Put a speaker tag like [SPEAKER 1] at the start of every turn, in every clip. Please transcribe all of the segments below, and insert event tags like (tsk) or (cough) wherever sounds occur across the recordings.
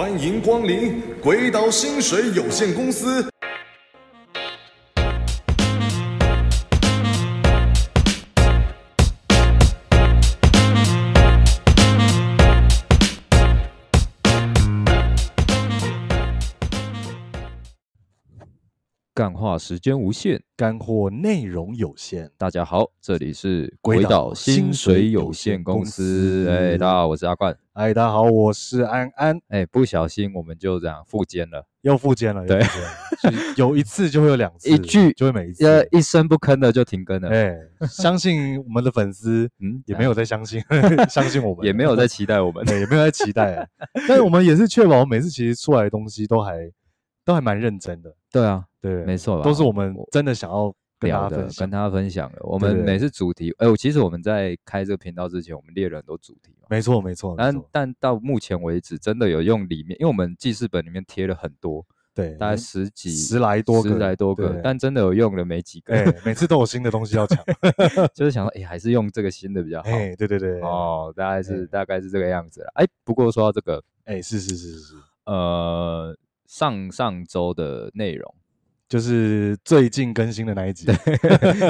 [SPEAKER 1] 欢迎光临鬼岛薪水有限公司。
[SPEAKER 2] 干话时间无限，
[SPEAKER 3] 干货内容有限。
[SPEAKER 2] 大家好，这里是鬼岛薪水有限公司。哎，大家好，我是阿冠。
[SPEAKER 3] 哎，大家好，我是安安。
[SPEAKER 2] 哎，不小心我们就这样复健了，
[SPEAKER 3] 又复健了。
[SPEAKER 2] 对，
[SPEAKER 3] 有一次就会有两次，(laughs)
[SPEAKER 2] 一句
[SPEAKER 3] 就会每一次，
[SPEAKER 2] 呃，一声不吭的就停更了。
[SPEAKER 3] 哎，相信我们的粉丝，(laughs) 嗯，也没有在相信，(laughs) 相信我们，
[SPEAKER 2] 也没有在期待我们，
[SPEAKER 3] 对，也没有在期待。但是我们也是确保每次其实出来的东西都还都还蛮认真的。
[SPEAKER 2] 对啊。
[SPEAKER 3] 对，
[SPEAKER 2] 没错，
[SPEAKER 3] 都是我们真的想要跟大家分享，
[SPEAKER 2] 跟大家分享的。我们每次主题，哎，我其实我们在开这个频道之前，我们列了很多主题。
[SPEAKER 3] 没错，没错。
[SPEAKER 2] 但但到目前为止，真的有用里面，因为我们记事本里面贴了很多，
[SPEAKER 3] 对，
[SPEAKER 2] 大概十几、
[SPEAKER 3] 十来多个、
[SPEAKER 2] 十来多个，但真的有用的没几个。
[SPEAKER 3] 哎，每次都有新的东西要讲，(laughs)
[SPEAKER 2] 就是想说，哎，还是用这个新的比较好。
[SPEAKER 3] 哎，对对对，
[SPEAKER 2] 哦，大概是大概是这个样子了。哎，不过说到这个，
[SPEAKER 3] 哎，是是是是是，
[SPEAKER 2] 呃，上上周的内容。
[SPEAKER 3] 就是最近更新的那一集，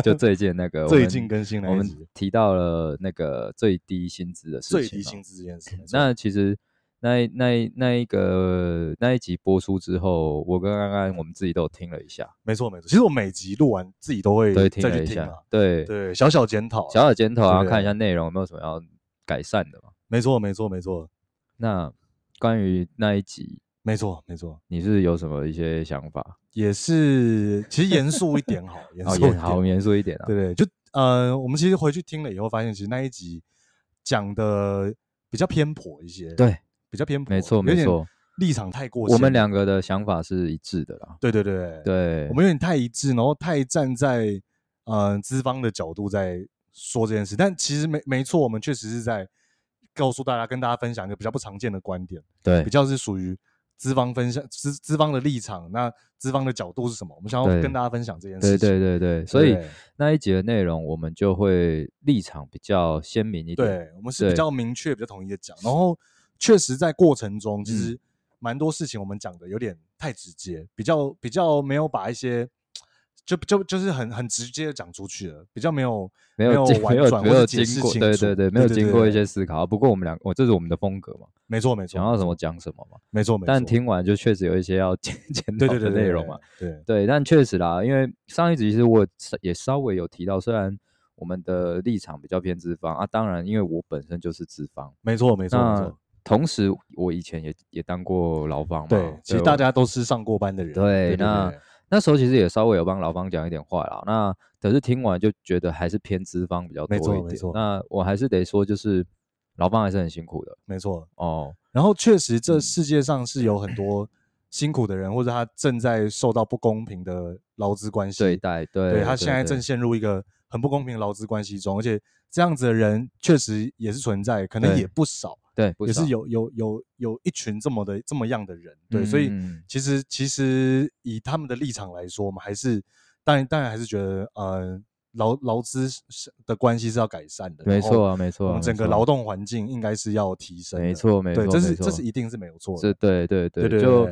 [SPEAKER 2] 就最近那个 (laughs)
[SPEAKER 3] 最近更新的那一集，
[SPEAKER 2] 我们提到了那个最低薪资的事情。
[SPEAKER 3] 最低薪资这件事。
[SPEAKER 2] 那其实那那那一个那一集播出之后，我跟安安我们自己都有听了一下。
[SPEAKER 3] 没错没错，其实我每集录完自己都会再去听了一下，
[SPEAKER 2] 对
[SPEAKER 3] 对，小小检讨，
[SPEAKER 2] 小小检讨，然后看一下内容有没有什么要改善的嘛。
[SPEAKER 3] 没错没错没错。
[SPEAKER 2] 那关于那一集。
[SPEAKER 3] 没错，没错，
[SPEAKER 2] 你是有什么一些想法？
[SPEAKER 3] 也是，其实严肃一点好，(laughs) 严肃一点，
[SPEAKER 2] 好严肃一点啊。
[SPEAKER 3] 对对，就呃，我们其实回去听了以后，发现其实那一集讲的比较偏颇一些，
[SPEAKER 2] 对，
[SPEAKER 3] 比较偏颇，
[SPEAKER 2] 没错没错，
[SPEAKER 3] 立场太过。
[SPEAKER 2] 我们两个的想法是一致的啦。
[SPEAKER 3] 对对对
[SPEAKER 2] 对，
[SPEAKER 3] 我们有点太一致，然后太站在呃资方的角度在说这件事，但其实没没错，我们确实是在告诉大家，跟大家分享一个比较不常见的观点，
[SPEAKER 2] 对，
[SPEAKER 3] 比较是属于。资方分享资资方的立场，那资方的角度是什么？我们想要跟大家分享这件事情。
[SPEAKER 2] 对对对对，所以那一节的内容，我们就会立场比较鲜明一点。
[SPEAKER 3] 对，我们是比较明确、比较统一的讲。然后，确实在过程中，其实蛮多事情我们讲的有点太直接，比较比较没有把一些。就就就是很很直接的讲出去了，比较没有
[SPEAKER 2] 没有没有没有经过对对对，没有经过一些思考。不过我们两个，我这是我们的风格嘛，
[SPEAKER 3] 没错没错，
[SPEAKER 2] 想要什么讲什么嘛，
[SPEAKER 3] 没错没错。
[SPEAKER 2] 但听完就确实有一些要 (laughs) 检检讨的内容嘛，
[SPEAKER 3] 对
[SPEAKER 2] 对。但确实啦，因为上一集其实我也稍微有提到，虽然我们的立场比较偏资方啊，当然因为我本身就是资方，
[SPEAKER 3] 没错没错没错。
[SPEAKER 2] 同时我以前也也当过劳方嘛，
[SPEAKER 3] 对，其实大家都是上过班的人，
[SPEAKER 2] 对那。那时候其实也稍微有帮劳方讲一点话啦，那可是听完就觉得还是偏资方比较多一点。没错没错。那我还是得说，就是劳方还是很辛苦的。
[SPEAKER 3] 没错哦。然后确实，这世界上是有很多辛苦的人，或者他正在受到不公平的劳资关系
[SPEAKER 2] 对待。对，
[SPEAKER 3] 对他现在正陷入一个很不公平的劳资关系中，而且这样子的人确实也是存在，可能也不少。
[SPEAKER 2] 对，
[SPEAKER 3] 也是有有有有一群这么的这么样的人，对，所以其实其实以他们的立场来说，我们还是当然当然还是觉得，呃，劳劳资的关系是要改善的，
[SPEAKER 2] 没错啊，没错，
[SPEAKER 3] 我们整个劳动环境应该是要提升，
[SPEAKER 2] 没错没错，
[SPEAKER 3] 这是这是一定是没有错的，
[SPEAKER 2] 是，对对对对，就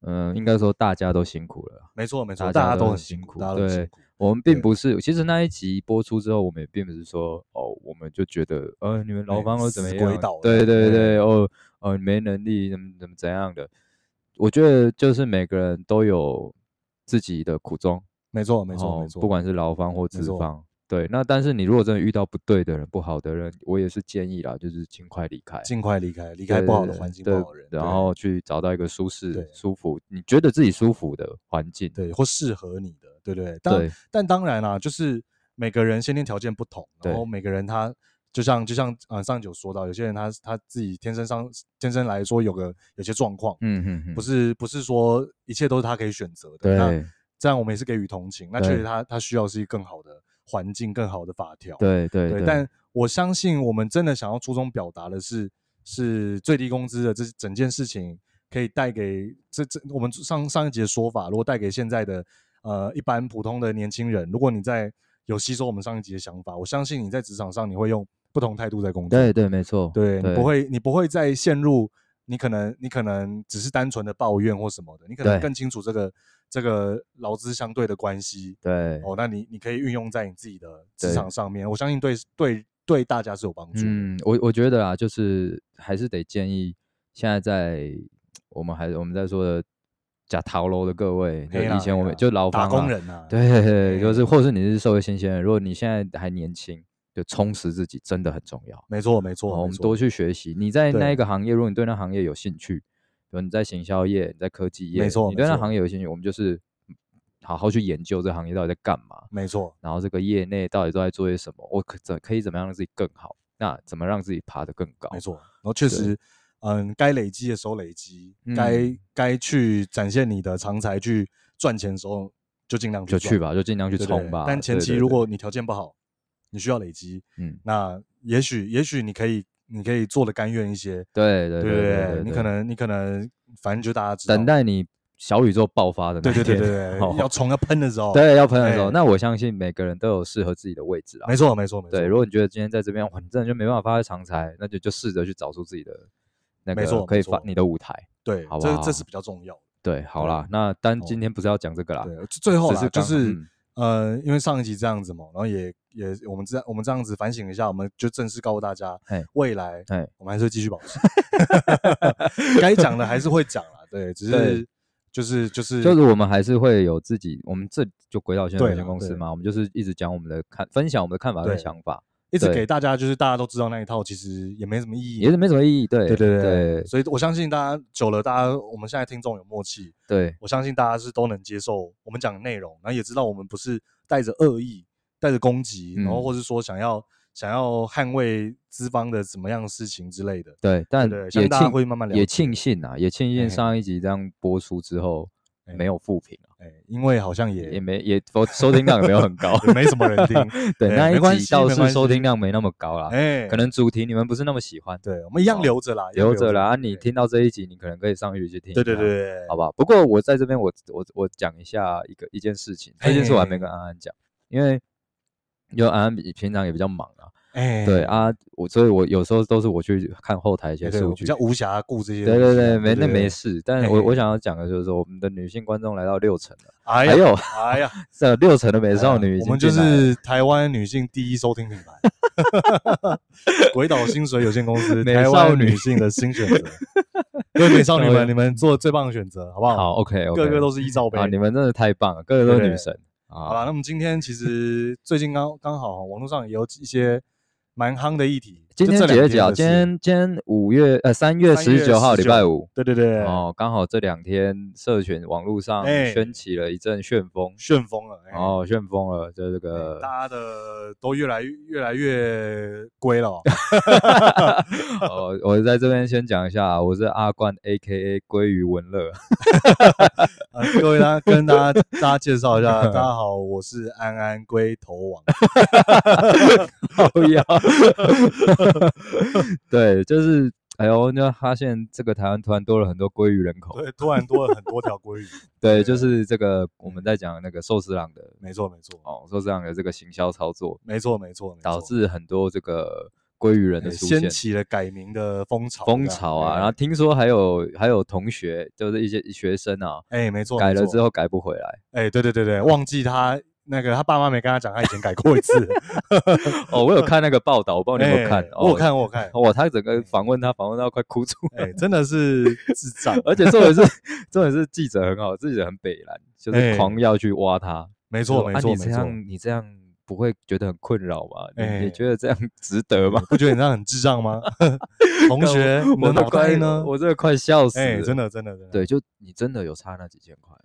[SPEAKER 2] 嗯，应该说大家都辛苦了，
[SPEAKER 3] 没错没错，大家都很辛苦，对。
[SPEAKER 2] 我们并不是，其实那一集播出之后，我们也并不是说，哦，我们就觉得，呃，你们劳方都怎么样？对对对，哦哦，没能力，怎么怎么怎样的？我觉得就是每个人都有自己的苦衷，
[SPEAKER 3] 没错没错没错，
[SPEAKER 2] 不管是劳方或资方，对。那但是你如果真的遇到不对的人、不好的人，我也是建议啦，就是尽快离开，
[SPEAKER 3] 尽快离开，离开不好的环境、不好的人，
[SPEAKER 2] 然后去找到一个舒适、舒服，你觉得自己舒服的环境，
[SPEAKER 3] 对，或适合你的。对对，但对。但当然啦、啊，就是每个人先天条件不同，然后每个人他就像就像呃上一集有说到，有些人他他自己天生上天生来说有个有些状况，嗯嗯嗯，不是不是说一切都是他可以选择的，
[SPEAKER 2] 对，
[SPEAKER 3] 那这样我们也是给予同情，那确实他他需要是一个更好的环境，更好的法条，
[SPEAKER 2] 对对对，
[SPEAKER 3] 但我相信我们真的想要初衷表达的是是最低工资的这整件事情可以带给这这我们上上一集的说法，如果带给现在的。呃，一般普通的年轻人，如果你在有吸收我们上一集的想法，我相信你在职场上你会用不同态度在工作。
[SPEAKER 2] 对对，没错。
[SPEAKER 3] 对，你不会，你不会再陷入你可能你可能只是单纯的抱怨或什么的，你可能更清楚这个这个劳资相对的关系。
[SPEAKER 2] 对，
[SPEAKER 3] 哦，那你你可以运用在你自己的职场上面，我相信对对对大家是有帮助。
[SPEAKER 2] 嗯，我我觉得啊，就是还是得建议现在在 (tsk) 我们还我们在说的假逃楼的各位，以前我们就劳方、啊、
[SPEAKER 3] 打工人啊，
[SPEAKER 2] 对，就是或是你是社会新鲜人，如果你现在还年轻。就充实自己真的很重要，
[SPEAKER 3] 没错没错。
[SPEAKER 2] 我们多去学习。你在那一个行业，如果你对那行业有兴趣，比如你在行销业、你在科技业，
[SPEAKER 3] 没错，
[SPEAKER 2] 你对那行业有兴趣，我们就是好好去研究这个行业到底在干嘛，
[SPEAKER 3] 没错。
[SPEAKER 2] 然后这个业内到底都在做些什么，我可怎可以怎么样让自己更好？那怎么让自己爬得更高？
[SPEAKER 3] 没错。然后确实，嗯，该累积的时候累积，该该去展现你的长才去赚钱的时候，就尽量
[SPEAKER 2] 就去吧，就尽量去冲吧。
[SPEAKER 3] 但前期如果你条件不好。你需要累积，嗯，那也许也许你可以，你可以做的甘愿一些，
[SPEAKER 2] 对对对对，
[SPEAKER 3] 你可能你可能反正就大家知道，
[SPEAKER 2] 等待你小宇宙爆发的那天，
[SPEAKER 3] 对对对对，要冲要喷的时候，(laughs)
[SPEAKER 2] 对，要喷的时候，那我相信每个人都有适合自己的位置啊，
[SPEAKER 3] 没错没错没错。
[SPEAKER 2] 对，如果你觉得今天在这边，哇，你真的就没办法发挥长才，那就就试着去找出自己的那个可以发你的舞台，
[SPEAKER 3] 对，好吧，这这是比较重要的。
[SPEAKER 2] 对，好啦，那但今天不是要讲这个啦，
[SPEAKER 3] 对，最后是就是。呃，因为上一集这样子嘛，然后也也我们这我们这样子反省一下，我们就正式告诉大家，未来我们还是会继续保持，(laughs) 该讲的还是会讲啦，对，只是就是就是
[SPEAKER 2] 就是我们还是会有自己，我们这就轨道先生有限公司嘛，我们就是一直讲我们的看，分享我们的看法跟想法。
[SPEAKER 3] 一直给大家，就是大家都知道那一套，其实也没什么意义，
[SPEAKER 2] 也是没什么意义。对
[SPEAKER 3] 对对对，所以我相信大家久了，大家我们现在听众有默契，
[SPEAKER 2] 对，
[SPEAKER 3] 我相信大家是都能接受我们讲的内容，然后也知道我们不是带着恶意、带着攻击，然后或是说想要想要捍卫资方的怎么样的事情之类的。
[SPEAKER 2] 对，但也庆也庆幸啊，也庆幸上一集这样播出之后。没有负评啊，哎，因为好像也也没也收听量也没有很高，(laughs) 没什么人听。(laughs) 对，那一集倒是收听量没那么高啦。哎，可能主题你们不是那么喜欢。对，我们一样留着啦，留着啦。你听到这一集，你可能可以上去去听。对对对，好不好？不过我在这边，我我我讲一下一个一件事情，这件事我还没跟安安讲，因为因为安安比平常也比较忙啊。哎，对啊，我所以，我有时候都是我去看后台一些数据，比较无暇顾这些。对对对，没那没事。但是我我想要讲的就是说，我们的女性观众来到六成了，还有哎呀，这六成的美少女，我们就是台湾女性第一收听品牌，(laughs) 鬼岛薪水有限公司，(laughs) 台湾女性的新选择。(laughs) 各位美少女们，你们做最棒的选择，好不好？好，OK，个个都是一罩杯啊！你们真的太棒了，个个都是女神。好了，那么今天其实最近刚刚好网络上也有一些。蛮夯的一题，今天几月几号？今天今天五月呃三月十九号礼拜五，对对对，哦，刚好这两天社群网络上掀起了一阵旋风，旋风了，哦，旋风了，就这个大家的都越来越越来越龟了。(laughs) 哦，我在这边先讲一下，我是阿冠 A.K.A 鲑鱼文乐，(laughs) 各位大家跟大家大家介绍一下，(laughs) 大家好，我是安安龟头王，好呀。(laughs) 对，就是哎呦，就发现这个台湾突然多了很多鲑鱼人口，对，突然多了很多条鲑鱼。对，就是这个我们在讲那个寿司郎的，没错没错哦，寿司郎的这个行销操作，没错没错，导致很多这个鲑鱼人的出现，掀起了改名的风潮风潮啊。然后听说还有还有同学，就是一些学生啊，哎，没错，改了之后改不回来，哎，对对对对，忘记他。那个他爸妈没跟他讲，他以前改过一次。(laughs) 哦，我有看那个报道，我不知道你有没有看。我有看，我有看。哇，他整个访问他，访问到快哭出来，真的是智障。(laughs) 而且重点是，重点是记者很好，记者很北蓝，就是狂要去挖他。没错，没错，你这样，你这样不会觉得很困扰吗？你觉得这样值得吗？不觉得你这样很智障吗？(laughs) 同学，我的乖呢？我真的快笑死了。真的，真的，真的。对，就你真的有差那几千块？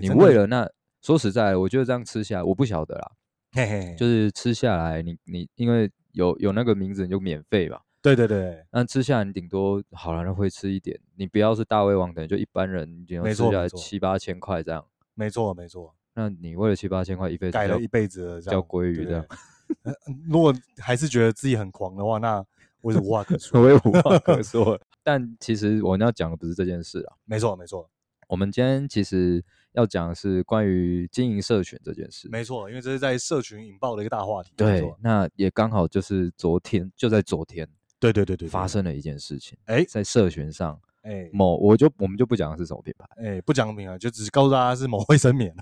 [SPEAKER 2] 你为了那。说实在，我觉得这样吃下来，我不晓得啦。嘿嘿，就是吃下来，你你因为有有那个名字，你就免费吧。对对对，那吃下来你顶多好了，会吃一点。你不要是大胃王，等于就一般人，你吃下来七八千块这样。没错没错，那你为了七八千块一辈子改了一辈子叫鲑鱼这样。(laughs) 如果还是觉得自己很狂的话，那我也无话可说，我也无话 (laughs) 可说。但其实我要讲的不是这件事啊。没错没错，我们今天其实。要讲的是关于经营社群这件事，没错，因为这是在社群引爆的一个大话题。对，那也刚好就是昨天，就在昨天，对对对对，发生了一件事情。哎，在社群上
[SPEAKER 3] 哎，
[SPEAKER 2] 某我就我们就不讲是什么品牌，
[SPEAKER 3] 哎，不讲品牌，就只是告诉大家是某卫生棉，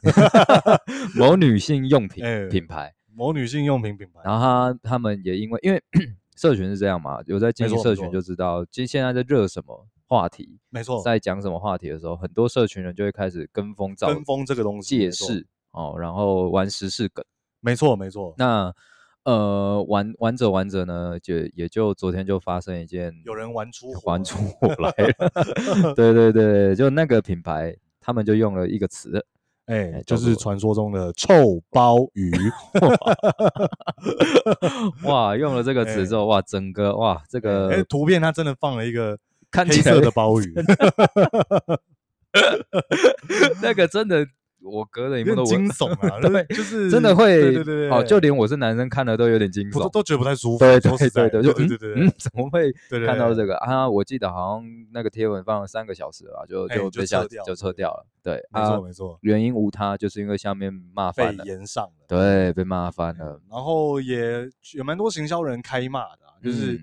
[SPEAKER 3] (laughs)
[SPEAKER 2] 某女性用品品牌，
[SPEAKER 3] 某女性用品品牌。
[SPEAKER 2] 然后他他们也因为因为 (coughs) 社群是这样嘛，有在经营社群就知道，其实现在在热什么话题，
[SPEAKER 3] 没错，
[SPEAKER 2] 在讲什么话题的时候，很多社群人就会开始跟风造
[SPEAKER 3] 跟风这个东西，
[SPEAKER 2] 借势哦，然后玩时事梗，
[SPEAKER 3] 没错没错。
[SPEAKER 2] 那呃，玩玩着玩着呢，就也就昨天就发生一件，
[SPEAKER 3] 有人玩出
[SPEAKER 2] 玩出火来了。(laughs) 对对对，就那个品牌，他们就用了一个词，
[SPEAKER 3] 哎、欸，就是传说中的臭鲍鱼。(laughs)
[SPEAKER 2] 哇，用了这个 (laughs) 词之后，欸、哇，整个哇，这个、
[SPEAKER 3] 欸、图片它真的放了一个黑色的鲍鱼，(laughs)
[SPEAKER 2] 那个真的。我隔了一幕都
[SPEAKER 3] 惊悚啊，(laughs) 对，就是
[SPEAKER 2] 真的会，
[SPEAKER 3] 对对对，
[SPEAKER 2] 哦，就连我是男生看了都有点惊悚，
[SPEAKER 3] 都觉得不太舒服。
[SPEAKER 2] 对对对对，就
[SPEAKER 3] 对对对，
[SPEAKER 2] 嗯，(laughs) 怎么会看到这个啊？我记得好像那个贴文放了三个小时吧，就就被下就撤掉了。对，
[SPEAKER 3] 没错没错，
[SPEAKER 2] 原因无他，就是因为下面骂翻了，
[SPEAKER 3] 被炎上了，
[SPEAKER 2] 对，被骂翻了。
[SPEAKER 3] 然后也有蛮多行销人开骂的，就是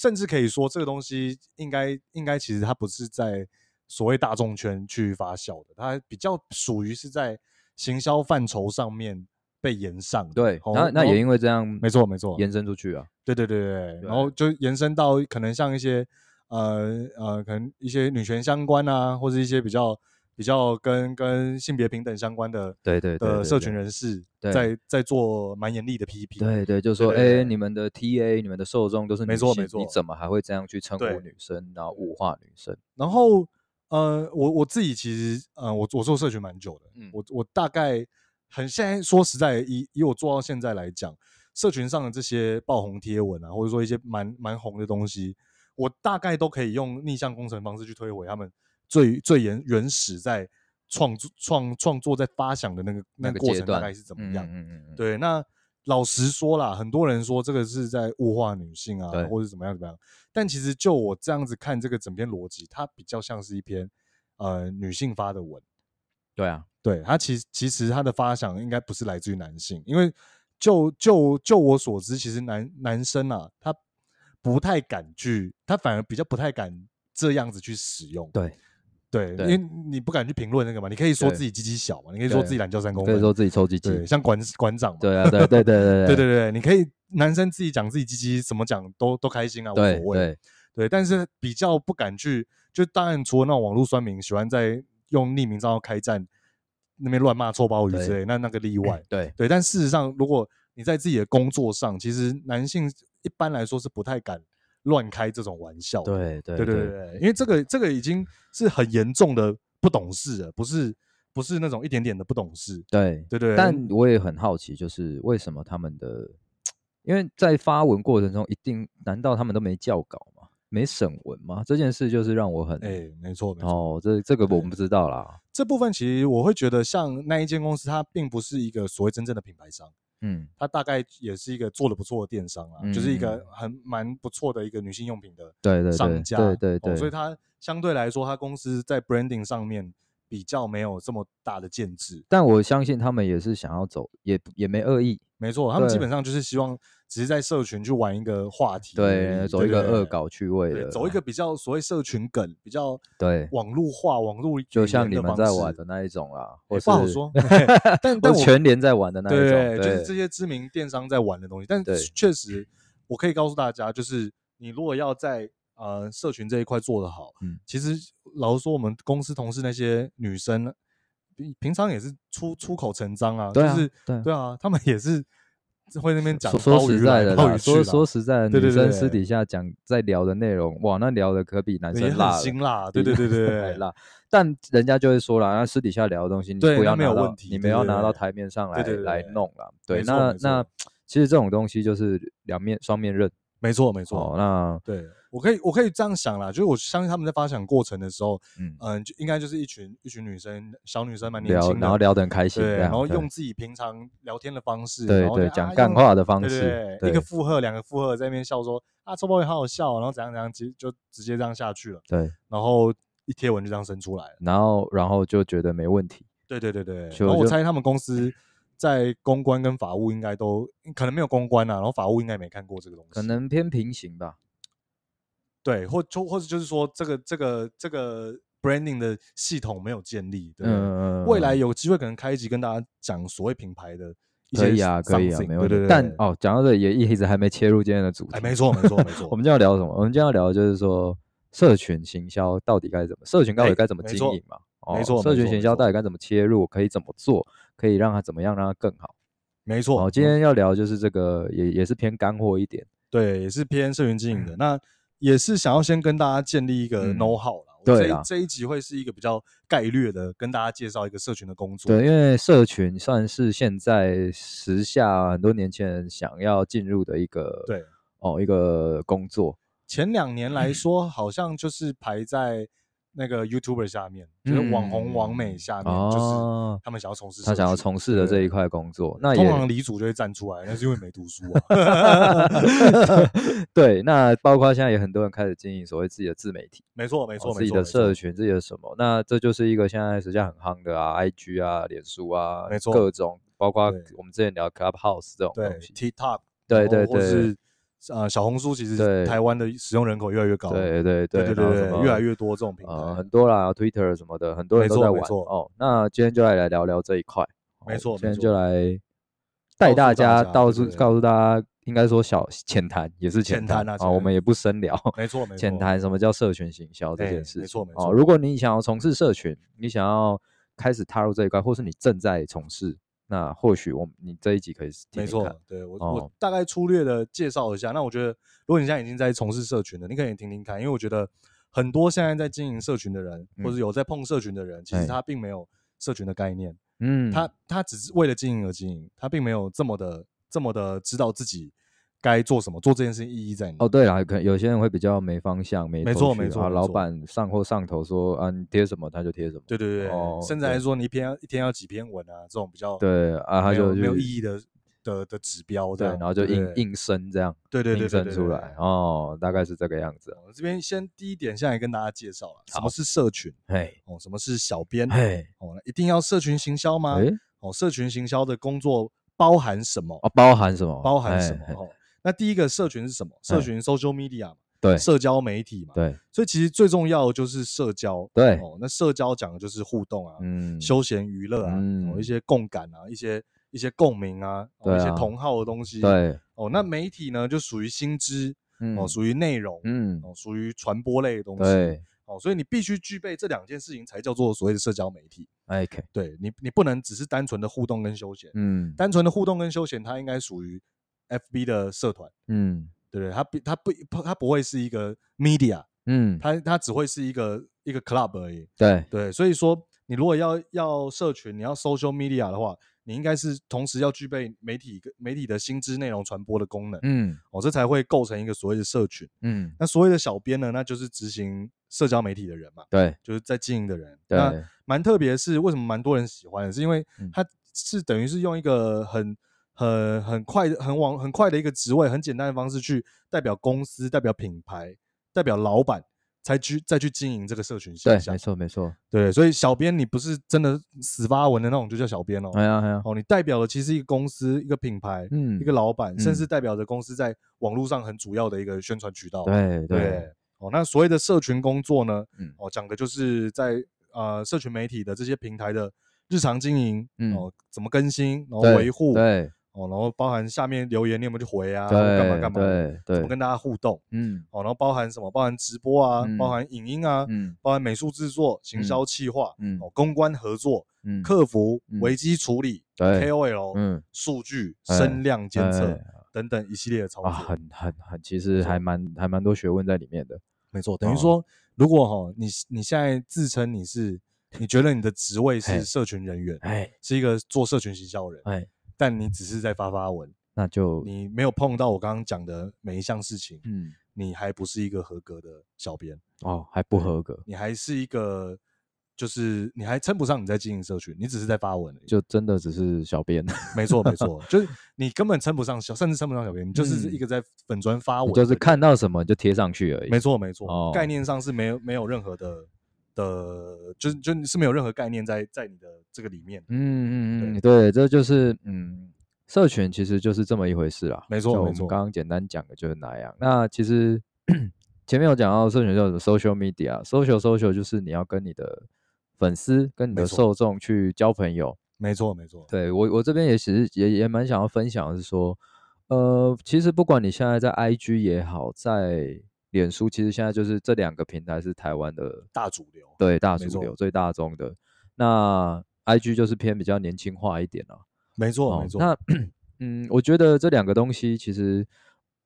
[SPEAKER 3] 甚至可以说这个东西应该应该其实它不是在所谓大众圈去发酵的，它比较属于是在。行销范畴上面被延上，
[SPEAKER 2] 对，那那也因为这样，
[SPEAKER 3] 没错没错，
[SPEAKER 2] 延伸出去啊，
[SPEAKER 3] 对对对对，然后就延伸到可能像一些呃呃，可能一些女权相关啊，或者一些比较比较跟跟性别平等相关的，
[SPEAKER 2] 对对的
[SPEAKER 3] 社群人士，在在做蛮严厉的批评，
[SPEAKER 2] 对对，就是说，哎，你们的 TA，你们的受众都是女性，
[SPEAKER 3] 没错没错，
[SPEAKER 2] 你怎么还会这样去称呼女生，然后物化女生，
[SPEAKER 3] 然后。呃，我我自己其实，呃，我我做社群蛮久的，嗯，我我大概很现在说实在，以以我做到现在来讲，社群上的这些爆红贴文啊，或者说一些蛮蛮红的东西，我大概都可以用逆向工程方式去推回他们最最原原始在创作创创作在发想的那个那个过程大概是怎么样，嗯嗯嗯，嗯，对，那。老实说啦，很多人说这个是在物化女性啊，或者怎么样怎么样。但其实就我这样子看这个整篇逻辑，它比较像是一篇呃女性发的文。
[SPEAKER 2] 对啊，
[SPEAKER 3] 对，它其实其实它的发想应该不是来自于男性，因为就就就我所知，其实男男生啊，他不太敢去，他反而比较不太敢这样子去使用。
[SPEAKER 2] 对。
[SPEAKER 3] 对，因为你不敢去评论那个嘛，你可以说自己鸡鸡小嘛，你可以说自己懒叫三公，
[SPEAKER 2] 或者说自己臭鸡鸡，
[SPEAKER 3] 像馆馆长，
[SPEAKER 2] 对啊，对对对对对。
[SPEAKER 3] 对对 (laughs) 对，你可以男生自己讲自己鸡鸡，怎么讲都都开心啊，无所谓，对，但是比较不敢去，就当然除了那种网络酸民喜欢在用匿名账号开战那边乱骂臭鲍鱼之类，那那个例外，(clears throat)
[SPEAKER 2] 对。
[SPEAKER 3] 对，但事实上如果你在自己的工作上，其实男性一般来说是不太敢。乱开这种玩笑，
[SPEAKER 2] 对对对对对，
[SPEAKER 3] 因为这个这个已经是很严重的不懂事了，不是不是那种一点点的不懂事，
[SPEAKER 2] 对对对。但我也很好奇，就是为什么他们的，(tsk) 因为在发文过程中，一定难道他们都没校稿吗？没审文吗？这件事就是让我很
[SPEAKER 3] 哎，没错没错，
[SPEAKER 2] 哦，这这个我们不知道啦。
[SPEAKER 3] 这部分其实我会觉得，像那一间公司，它并不是一个所谓真正的品牌商。嗯，他大概也是一个做的不错的电商啊，嗯、就是一个很蛮不错的一个女性用品的商家，
[SPEAKER 2] 对对对，对，对，对、
[SPEAKER 3] 哦，所以他相对来说，他公司在 branding 上面比较没有这么大的建制。
[SPEAKER 2] 但我相信他们也是想要走，也也没恶意。
[SPEAKER 3] 没错，他们基本上就是希望只是在社群去玩一个话题，
[SPEAKER 2] 对，走一个恶搞趣味的，
[SPEAKER 3] 走一个比较所谓社群梗，比较
[SPEAKER 2] 对
[SPEAKER 3] 网络化、网络
[SPEAKER 2] 就像你们在玩的那一种啦，
[SPEAKER 3] 不好说。(laughs) 但
[SPEAKER 2] 但全联在玩的那一种，
[SPEAKER 3] 对，就是这些知名电商在玩的东西。但确实，我可以告诉大家，就是你如果要在呃社群这一块做得好，嗯，其实老实说，我们公司同事那些女生。平常也是出出口成章啊，就是对啊，他们也是会那边讲。
[SPEAKER 2] 说实在的，说说实在的，女生私底下讲在聊的内容，哇，那聊的可比男生辣，
[SPEAKER 3] 辛辣，对对对对，(laughs)
[SPEAKER 2] 辣。但人家就会说了，那私底下聊的东西，你不要拿到，你们要拿到台面上来来弄了。对，那那其实这种东西就是两面双面刃。
[SPEAKER 3] 没错，没错。
[SPEAKER 2] 哦，那
[SPEAKER 3] 对我可以，我可以这样想啦，就是我相信他们在发想过程的时候，嗯嗯，就应该就是一群一群女生，小女生蛮年轻的，
[SPEAKER 2] 然后聊得很开心，
[SPEAKER 3] 对，然后用自己平常聊天的方式，
[SPEAKER 2] 对对，讲干话的方
[SPEAKER 3] 式，对，一个附和，两个附和，在那边笑说啊，臭鲍鱼好好笑，然后怎样怎样，其实就直接这样下去了，
[SPEAKER 2] 对，
[SPEAKER 3] 然后一贴文就这样生出来了，
[SPEAKER 2] 然后然后就觉得没问题，
[SPEAKER 3] 对对对对，然后我猜他们公司。在公关跟法务应该都可能没有公关啊，然后法务应该没看过这个东西，
[SPEAKER 2] 可能偏平行吧。
[SPEAKER 3] 对，或就或者就是说这个这个这个 branding 的系统没有建立，对，嗯、未来有机会可能开一集跟大家讲所谓品牌的。
[SPEAKER 2] 可以啊，可以啊，没问题。但哦，讲到这也一直还没切入今天的主题。
[SPEAKER 3] 哎，没错，没错，没错。(laughs)
[SPEAKER 2] 我们今天要聊什么？我们今天要聊的就是说，社群行销到底该怎么？社群到底该怎么经营嘛？
[SPEAKER 3] 没错，
[SPEAKER 2] 社群行销到底该怎么切入？可以怎么做？可以让它怎么样让它更好？
[SPEAKER 3] 没错。
[SPEAKER 2] 好，今天要聊就是这个，也也是偏干货一点。
[SPEAKER 3] 对，也是偏社群经营的。那也是想要先跟大家建立一个 know how 啦。
[SPEAKER 2] 对啊，
[SPEAKER 3] 这一集会是一个比较概略的，跟大家介绍一个社群的工作。
[SPEAKER 2] 对，因为社群算是现在时下很多年轻人想要进入的一个
[SPEAKER 3] 对
[SPEAKER 2] 哦一个工作。
[SPEAKER 3] 前两年来说，好像就是排在。那个 YouTuber 下面，就是网红、网美下面，就是他们想要从事，
[SPEAKER 2] 他想要从事的这一块工作。那
[SPEAKER 3] 通常李主就会站出来，那是因为没读书啊。(laughs)
[SPEAKER 2] 对，那包括现在有很多人开始经营所谓自己的自媒体，
[SPEAKER 3] 没错没错，
[SPEAKER 2] 自己的社群，自己的什么？那这就是一个现在时下很夯的啊，IG 啊，脸书啊，
[SPEAKER 3] 没错，
[SPEAKER 2] 各种，包括我们之前聊 Clubhouse 这种东西
[SPEAKER 3] ，TikTok，
[SPEAKER 2] 对对对。
[SPEAKER 3] 呃，小红书其实台湾的使用人口越来越高，
[SPEAKER 2] 对对对
[SPEAKER 3] 对对对，越来越多这种平台，
[SPEAKER 2] 呃，很多啦，Twitter 什么的，很多人都在玩哦。那今天就来来聊聊这一块，
[SPEAKER 3] 没错，
[SPEAKER 2] 今天就来带大家到处告诉大家，应该说小浅谈也是浅谈啊，我们也不深聊，
[SPEAKER 3] 没错没错，
[SPEAKER 2] 浅谈什么叫社群行销这件事，
[SPEAKER 3] 没错没错。
[SPEAKER 2] 如果你想要从事社群，你想要开始踏入这一块，或是你正在从事。那或许我你这一集可以听听看，
[SPEAKER 3] 没错，对我、哦、我大概粗略的介绍一下。那我觉得，如果你现在已经在从事社群了，你可以听听看，因为我觉得很多现在在经营社群的人，嗯、或者有在碰社群的人，其实他并没有社群的概念，嗯，他他只是为了经营而经营，他并没有这么的这么的知道自己。该做什么？做这件事情意义在哪？
[SPEAKER 2] 哦，对了，可能有些人会比较没方向，没
[SPEAKER 3] 没错没错。
[SPEAKER 2] 老板上或上头说啊，你贴什么他就贴什么。
[SPEAKER 3] 对对对，哦，甚至还说你一篇一天要几篇文啊，这种比较
[SPEAKER 2] 对啊，他就
[SPEAKER 3] 没有意义的的的指标，对，
[SPEAKER 2] 然后就硬硬生这样，
[SPEAKER 3] 对对对，
[SPEAKER 2] 硬生出来哦，大概是这个样子。
[SPEAKER 3] 我这边先第一点，先来跟大家介绍了什么是社群，
[SPEAKER 2] 嘿，
[SPEAKER 3] 哦，什么是小编，嘿，哦，一定要社群行销吗？哦，社群行销的工作包含什么？
[SPEAKER 2] 啊，包含什么？
[SPEAKER 3] 包含什么？哦。那第一个社群是什么？社群 social media 嘛，对，社交媒体嘛，
[SPEAKER 2] 对，
[SPEAKER 3] 所以其实最重要的就是社交，
[SPEAKER 2] 对，
[SPEAKER 3] 哦，那社交讲的就是互动啊，嗯，休闲娱乐啊，哦，一些共感啊，一些一些共鸣啊，一些同好的东西，
[SPEAKER 2] 对，
[SPEAKER 3] 哦，那媒体呢就属于新知，哦，属于内容，嗯，哦，属于传播类的东西，对，哦，所以你必须具备这两件事情才叫做所谓的社交媒体
[SPEAKER 2] ，OK，
[SPEAKER 3] 对你，你不能只是单纯的互动跟休闲，嗯，单纯的互动跟休闲，它应该属于。FB 的社团，嗯，对不对？它不，它不，它不会是一个 media，嗯，它它只会是一个一个 club 而已。
[SPEAKER 2] 对
[SPEAKER 3] 对，所以说你如果要要社群，你要 social media 的话，你应该是同时要具备媒体媒体的薪资内容传播的功能，嗯，哦，这才会构成一个所谓的社群，嗯。那所谓的小编呢，那就是执行社交媒体的人嘛，
[SPEAKER 2] 对，
[SPEAKER 3] 就是在经营的人。
[SPEAKER 2] 对，
[SPEAKER 3] 那蛮特别的是，为什么蛮多人喜欢？是因为他是等于是用一个很。很很快的，很往很快的一个职位，很简单的方式去代表公司、代表品牌、代表老板，才去再去经营这个社群形象。
[SPEAKER 2] 对，没错，没错。
[SPEAKER 3] 对，所以小编你不是真的死发文的那种，就叫小编哦。
[SPEAKER 2] 哎呀，哎呀，
[SPEAKER 3] 哦，你代表的其实一个公司、一个品牌、嗯，一个老板，甚至代表着公司在网络上很主要的一个宣传渠道。
[SPEAKER 2] 对对。
[SPEAKER 3] 哦，那所谓的社群工作呢？嗯，哦，讲的就是在呃社群媒体的这些平台的日常经营，嗯，哦，怎么更新，然后维护，
[SPEAKER 2] 对。
[SPEAKER 3] 哦，然后包含下面留言，你有没有去回啊？干嘛干嘛？
[SPEAKER 2] 对对，
[SPEAKER 3] 怎么跟大家互动？嗯，哦，然后包含什么？包含直播啊，包含影音啊，嗯，包含美术制作、行销企划，嗯，哦，公关合作，嗯，客服、危机处理，KOL，嗯，数据、声量监测等等一系列的操作，
[SPEAKER 2] 很很很，其实还蛮还蛮多学问在里面的。
[SPEAKER 3] 没错，等于说，如果哈你你现在自称你是，你觉得你的职位是社群人员，哎，是一个做社群行销的人，哎。但你只是在发发文，
[SPEAKER 2] 那就
[SPEAKER 3] 你没有碰到我刚刚讲的每一项事情，嗯，你还不是一个合格的小编。
[SPEAKER 2] 哦，还不合格，
[SPEAKER 3] 你还是一个，就是你还称不上你在经营社群，你只是在发文，
[SPEAKER 2] 就真的只是小编，
[SPEAKER 3] 没错没错，(laughs) 就是你根本称不上小，甚至称不上小编，你就是一个在粉砖发文，
[SPEAKER 2] 就是看到什么就贴上去而已，
[SPEAKER 3] 没错没错，概念上是没有没有任何的。的，就就是没有任何概念在在你的这个里面。嗯
[SPEAKER 2] 嗯嗯，对，这就是嗯，社群其实就是这么一回事啦。
[SPEAKER 3] 没错没错，
[SPEAKER 2] 我们刚刚简单讲的就是那样。那其实前面有讲到社群叫什么 social media，social social 就是你要跟你的粉丝、跟你的受众去交朋友。
[SPEAKER 3] 没错，没错。
[SPEAKER 2] 对我，我这边也其实也也蛮想要分享的是说，呃，其实不管你现在在 IG 也好，在脸书，其实现在就是这两个平台是台湾的
[SPEAKER 3] 大主流，
[SPEAKER 2] 对，大主流最大宗的。那 IG 就是偏比较年轻化一点了。
[SPEAKER 3] 没错，哦、没错。
[SPEAKER 2] 那嗯，我觉得这两个东西其实，